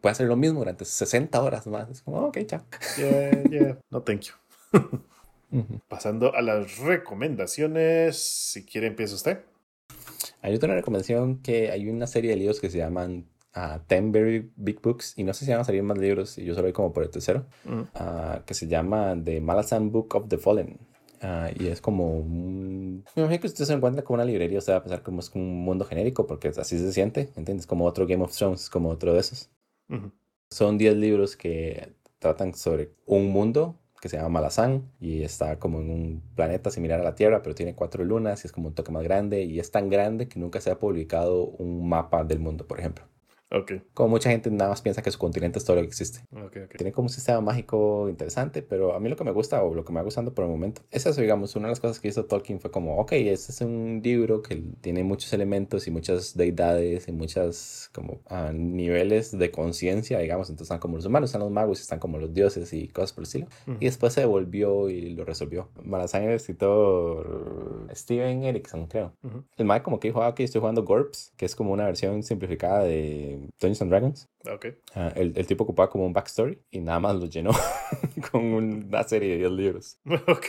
Puede hacer lo mismo durante 60 horas más. Es como, ok, chao. Yeah, yeah. No, thank you. Pasando a las recomendaciones, si quiere empieza usted. Hay otra recomendación que hay una serie de libros que se llaman uh, Ten Very Big Books y no sé si van a salir más libros y yo solo voy como por el tercero. Uh, que se llama The Malazan Book of the Fallen. Uh, y es como un... me imagino que usted se encuentra con una librería o sea va a pensar como es un mundo genérico porque así se siente ¿entiendes? como otro Game of Thrones como otro de esos. Son 10 libros que tratan sobre un mundo que se llama Malazán y está como en un planeta similar a la Tierra, pero tiene cuatro lunas y es como un toque más grande y es tan grande que nunca se ha publicado un mapa del mundo, por ejemplo. Okay. Como mucha gente nada más piensa que su continente es todo lo que existe. Okay, okay. Tiene como un sistema mágico interesante, pero a mí lo que me gusta o lo que me va gustando por el momento es eso, digamos, una de las cosas que hizo Tolkien fue como, ok, este es un libro que tiene muchos elementos y muchas deidades y muchas como uh, niveles de conciencia, digamos, entonces están como los humanos, están los magos, están como los dioses y cosas por el estilo. Y después se devolvió y lo resolvió. Malazán el escritor Steven Erickson, creo. El mag como que dijo, ah, ok, estoy jugando GURPS, que es como una versión simplificada de Dungeons and Dragons. Okay. Uh, el, el, tipo ocupaba como un backstory y nada más lo llenó con una serie de 10 libros. Ok.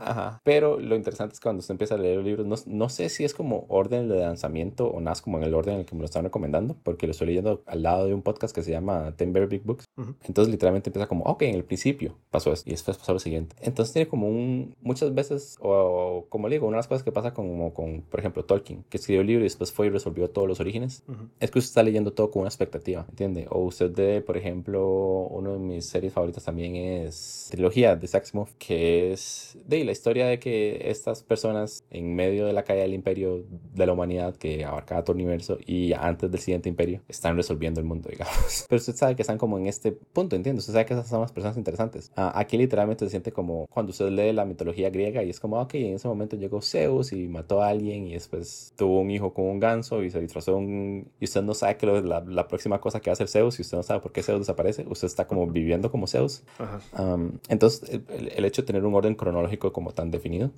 Ajá. Pero lo interesante es cuando usted empieza a leer los libros, no, no, sé si es como orden de lanzamiento o nada como en el orden en el que me lo están recomendando, porque lo estoy leyendo al lado de un podcast que se llama Ten Very Big Books. Uh -huh. Entonces literalmente empieza como, ok, en el principio pasó esto y después pasó lo siguiente. Entonces tiene como un, muchas veces, o, o como le digo, una de las cosas que pasa con, con, por ejemplo, Tolkien, que escribió el libro y después fue y resolvió todos los orígenes, uh -huh. es que usted está leyendo todo con una expectativa, ¿entiende? ¿Entiende? O usted por ejemplo, uno de mis series favoritas también es Trilogía de Saxmov, que es de la historia de que estas personas en medio de la caída del imperio de la humanidad que abarcaba todo el universo y antes del siguiente imperio están resolviendo el mundo, digamos. Pero usted sabe que están como en este punto, ¿entiende? Usted sabe que esas son las personas interesantes. Ah, aquí literalmente se siente como cuando usted lee la mitología griega y es como, ok, en ese momento llegó Zeus y mató a alguien y después tuvo un hijo con un ganso y se disfrazó un... y usted no sabe que la, la, próxima cosa que va a hacer Zeus y usted no sabe por qué Zeus desaparece, usted está como viviendo como Zeus. entonces, el, hecho de tener un orden cronológico como tan definido,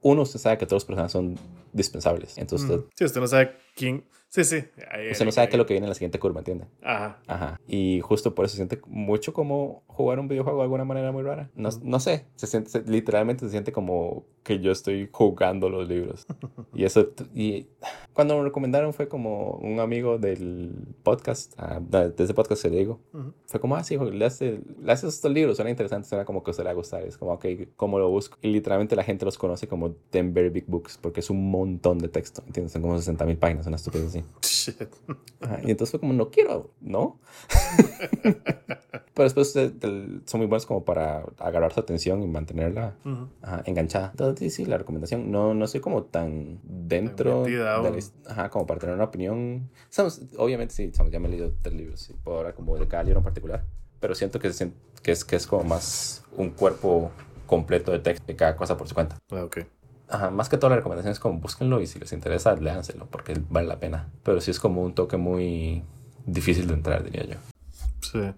uno, usted sabe que todos los personajes son dispensables. Entonces, usted, sí, usted no sabe quién Sí, sí. Usted no sabe qué es lo que viene en la siguiente curva, ¿entiende? Ajá. Ajá. Y justo por eso se siente mucho como jugar un videojuego de alguna manera muy rara. No, no sé, se siente, literalmente se siente como que yo estoy jugando los libros. y eso, y cuando me recomendaron fue como un amigo del podcast, uh, de ese podcast se digo, fue como, ah, sí, le haces le hace estos libros, suena interesante, suena como que a usted le va a gustar. Es como, ok, ¿cómo lo busco? Y literalmente la gente los conoce como Ten Very Big Books, porque es un montón de texto, ¿entiendes? Son como 60 mil páginas, una estupidez así. y entonces fue como, no quiero, ¿no? Pero después son muy buenos como para agarrar su atención y mantenerla enganchada. Entonces, sí, la recomendación. No, no soy como tan dentro de ajá, como para tener una opinión. obviamente, sí, ya me he leído tres libros y puedo hablar como de cada libro en particular. Pero siento que, que, es, que es como más un cuerpo completo de texto de cada cosa por su cuenta. Ah, ok más que todo la recomendación es como búsquenlo y si les interesa, léanselo porque vale la pena. Pero sí es como un toque muy difícil de entrar, diría yo. Sí,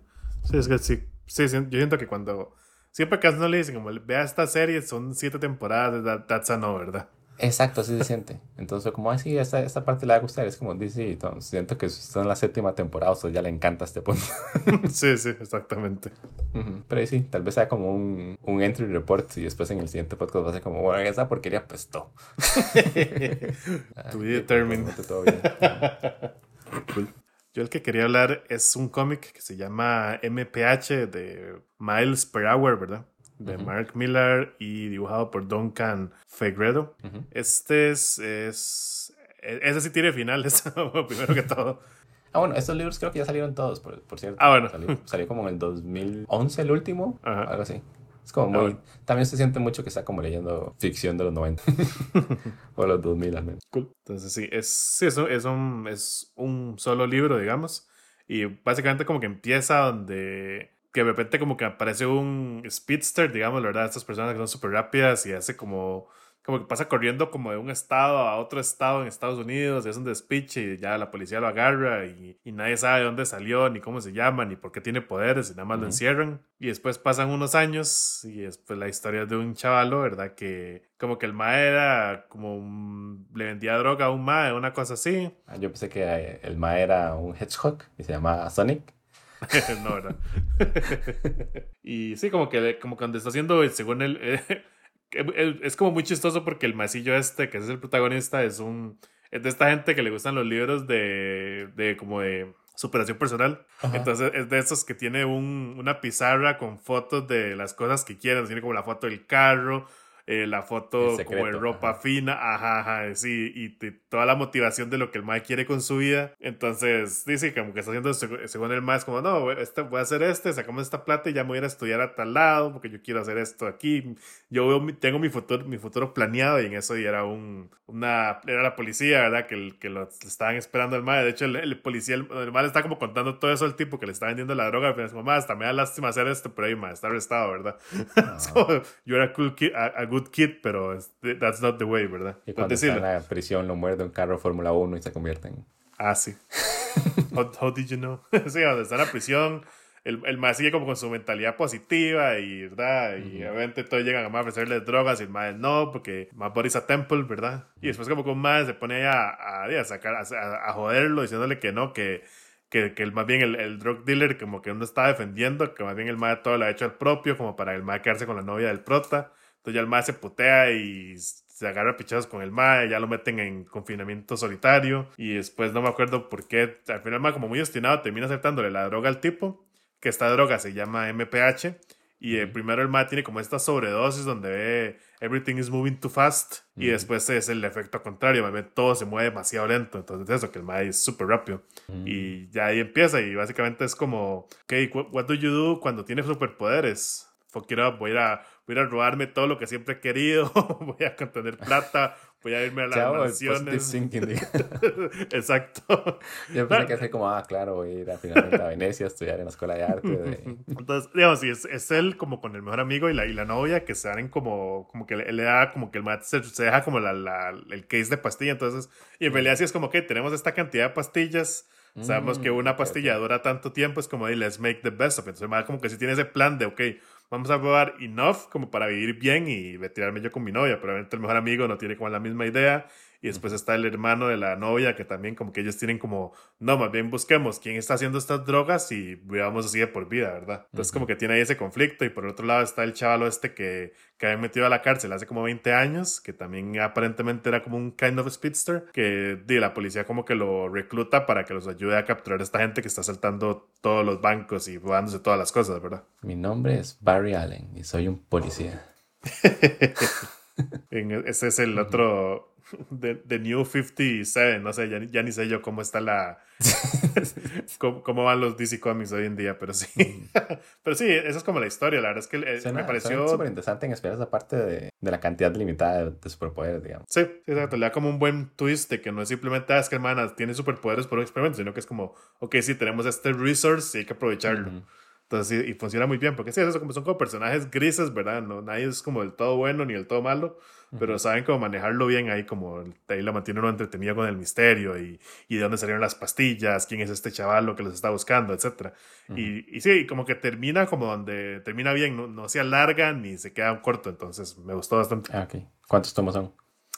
sí, es que sí, sí, yo siento que cuando, siempre que no le dicen como, vea esta serie, son siete temporadas, that, that's a no, ¿verdad? Exacto, así se siente. Entonces, como así, esta, esta parte le va a gustar. Es como, dice, siento que está en la séptima temporada, o sea, ya le encanta este punto. sí, sí, exactamente. Pero sí, tal vez sea como un, un entry report y después en el siguiente podcast va a ser como, bueno, esa porquería apestó. to be determined. Todo bien. Yo el que quería hablar es un cómic que se llama MPH de Miles Per Hour, ¿verdad? De Mark Millar y dibujado por Duncan Fegredo. Este es, es. Ese sí tiene finales, primero que todo. Ah, bueno, estos libros creo que ya salieron todos, por, por cierto. Ah, bueno. Salió, como en el 2011 el último, algo así. Es como muy... También se siente mucho que está como leyendo ficción de los 90. o los 2000 al menos. Cool. Entonces sí, es, sí, es, es, un, es un solo libro, digamos. Y básicamente como que empieza donde que de repente como que aparece un speedster, digamos, la verdad, estas personas que son súper rápidas y hace como, como que pasa corriendo como de un estado a otro estado en Estados Unidos, y es un despiche y ya la policía lo agarra y, y, nadie sabe de dónde salió, ni cómo se llama, ni por qué tiene poderes, y nada más lo encierran. Y después pasan unos años y después la historia de un chavalo, ¿verdad? Que como que el mae era como le vendía droga a un mae, una cosa así. Ah, yo pensé que el mae era un hedgehog y se llamaba Sonic. no, ¿verdad? y sí, como que como cuando está haciendo, según él, es como muy chistoso porque el masillo este, que es el protagonista, es un es de esta gente que le gustan los libros de, de como de superación personal. Entonces es de esos que tiene un, una pizarra con fotos de las cosas que quieren. Tiene como la foto del carro, eh, la foto como en ropa fina, ajá, ajá, sí, y toda la motivación de lo que el mae quiere con su vida. Entonces, dice como que está haciendo según el mae, es como, no, este, voy a hacer este, sacamos esta plata y ya me voy a ir a estudiar a tal lado porque yo quiero hacer esto aquí. Yo tengo mi futuro, mi futuro planeado y en eso y era un, una, era la policía, ¿verdad? Que, que lo estaban esperando al mae. De hecho, el, policía, el, el mae está como contando todo eso al tipo que le está vendiendo la droga. Y es como, hasta me da lástima hacer esto, pero ahí, mae, está arrestado, ¿verdad? es como, yo era cool kid, good kid, pero that's not the way, ¿verdad? Y cuando está en la prisión lo muerde un carro Fórmula 1 y se convierte en... Ah, sí. how, did you know? sí, cuando está en la prisión, el, el más sigue como con su mentalidad positiva y, ¿verdad? Y obviamente todos llegan a ofrecerle drogas y el más no, porque más Boris a Temple, ¿verdad? Y después como con más se pone a, a, a sacar, a, a, joderlo diciéndole que no, que que, que más bien el, el, drug dealer como que no está defendiendo, que más bien el más todo lo ha hecho al propio, como para el más quedarse con la novia del prota. Entonces ya el mae se putea y se agarra pichados con el mae, ya lo meten en confinamiento solitario y después no me acuerdo por qué, al final el mae como muy obstinado termina aceptándole la droga al tipo, que esta droga se llama MPH Y eh, primero el mae tiene como esta sobredosis donde ve everything is moving too fast. Y después es el efecto contrario, mae, todo se mueve demasiado lento. Entonces eso, que el mae es súper rápido. Y ya ahí empieza y básicamente es como, ok, what do you do cuando tienes superpoderes? Fuck it up, voy a ir a voy a robarme todo lo que siempre he querido, voy a contener plata, voy a irme a las Chao, mansiones. Exacto. Yo pensé que es como, ah, claro, voy a ir a, finalmente a Venecia a estudiar en la escuela de arte. Entonces, digamos, sí, es, es, él como con el mejor amigo y la, y la novia que se dan como, como que él le da, como que el mate se, deja como la, la, el case de pastilla. Entonces, y en realidad sí es como que tenemos esta cantidad de pastillas. Sabemos que mm, una pastilla dura tanto tiempo, es como, let's make the best of it. Entonces, como que si tiene ese plan de, ok, vamos a probar enough como para vivir bien y retirarme yo con mi novia. Probablemente el mejor amigo no tiene como la misma idea. Y después está el hermano de la novia que también como que ellos tienen como, no, más bien busquemos quién está haciendo estas drogas y vivamos así de por vida, ¿verdad? Entonces como que tiene ahí ese conflicto y por el otro lado está el chavalo este que, que había metido a la cárcel hace como 20 años, que también aparentemente era como un kind of speedster, que de la policía como que lo recluta para que los ayude a capturar a esta gente que está saltando todos los bancos y robándose todas las cosas, ¿verdad? Mi nombre es Barry Allen y soy un policía. ese es el otro de, New 57, no sé, ya, ni sé yo cómo está la... cómo, van los DC Comics hoy en día, pero sí. Mm. pero sí, esa es como la historia, la verdad es que eh, me pareció... súper interesante en esperar esa parte de, de, la cantidad limitada de, superpoderes, digamos. Sí, exacto, le da como un buen twist de que no es simplemente, ah, es que hermana tiene superpoderes por un experimento, sino que es como, ok, sí, tenemos este resource y hay que aprovecharlo. Entonces, y funciona muy bien, porque sí, eso como, son como personajes grises, ¿verdad? No, nadie es como del todo bueno ni del todo malo, pero saben cómo manejarlo bien ahí, como ahí lo mantiene uno entretenido con el misterio y, y, de dónde salieron las pastillas, quién es este chaval lo que los está buscando, etc. y, y, sí, como que termina como donde termina bien, no, no se alarga ni se queda corto, entonces me gustó bastante. Ah, ok. ¿Cuántos tomos son?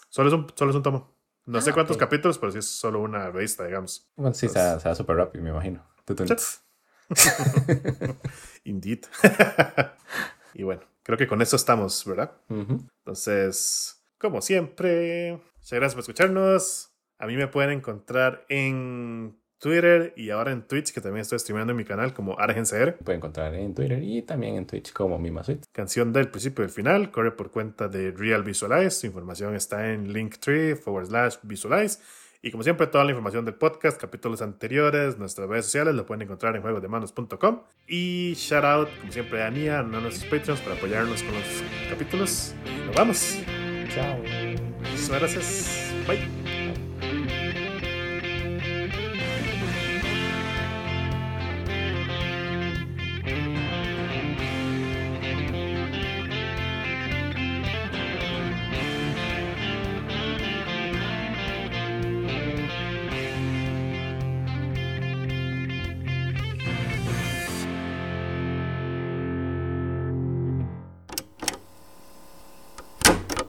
Solo es un, solo es un tomo. No sé ah, cuántos capítulos, pero sí es solo una revista, digamos. Bueno, sí, se va súper rápido, me imagino. Indeed. y bueno, creo que con eso estamos, ¿verdad? Entonces, como siempre, muchas gracias por escucharnos. A mí me pueden encontrar en Twitter y ahora en Twitch, que también estoy streamando en mi canal como ArgenCR. Pueden encontrar en Twitter y también en Twitch como Mima Canción del principio y del final, corre por cuenta de Real Visualize. Su información está en linktree forward slash visualize. Y como siempre, toda la información del podcast, capítulos anteriores, nuestras redes sociales, lo pueden encontrar en juegosdemanos.com. Y shout out, como siempre, a Ania, a nuestros Patreons para apoyarnos con los capítulos. Nos vamos. Chao. Muchas gracias. Bye.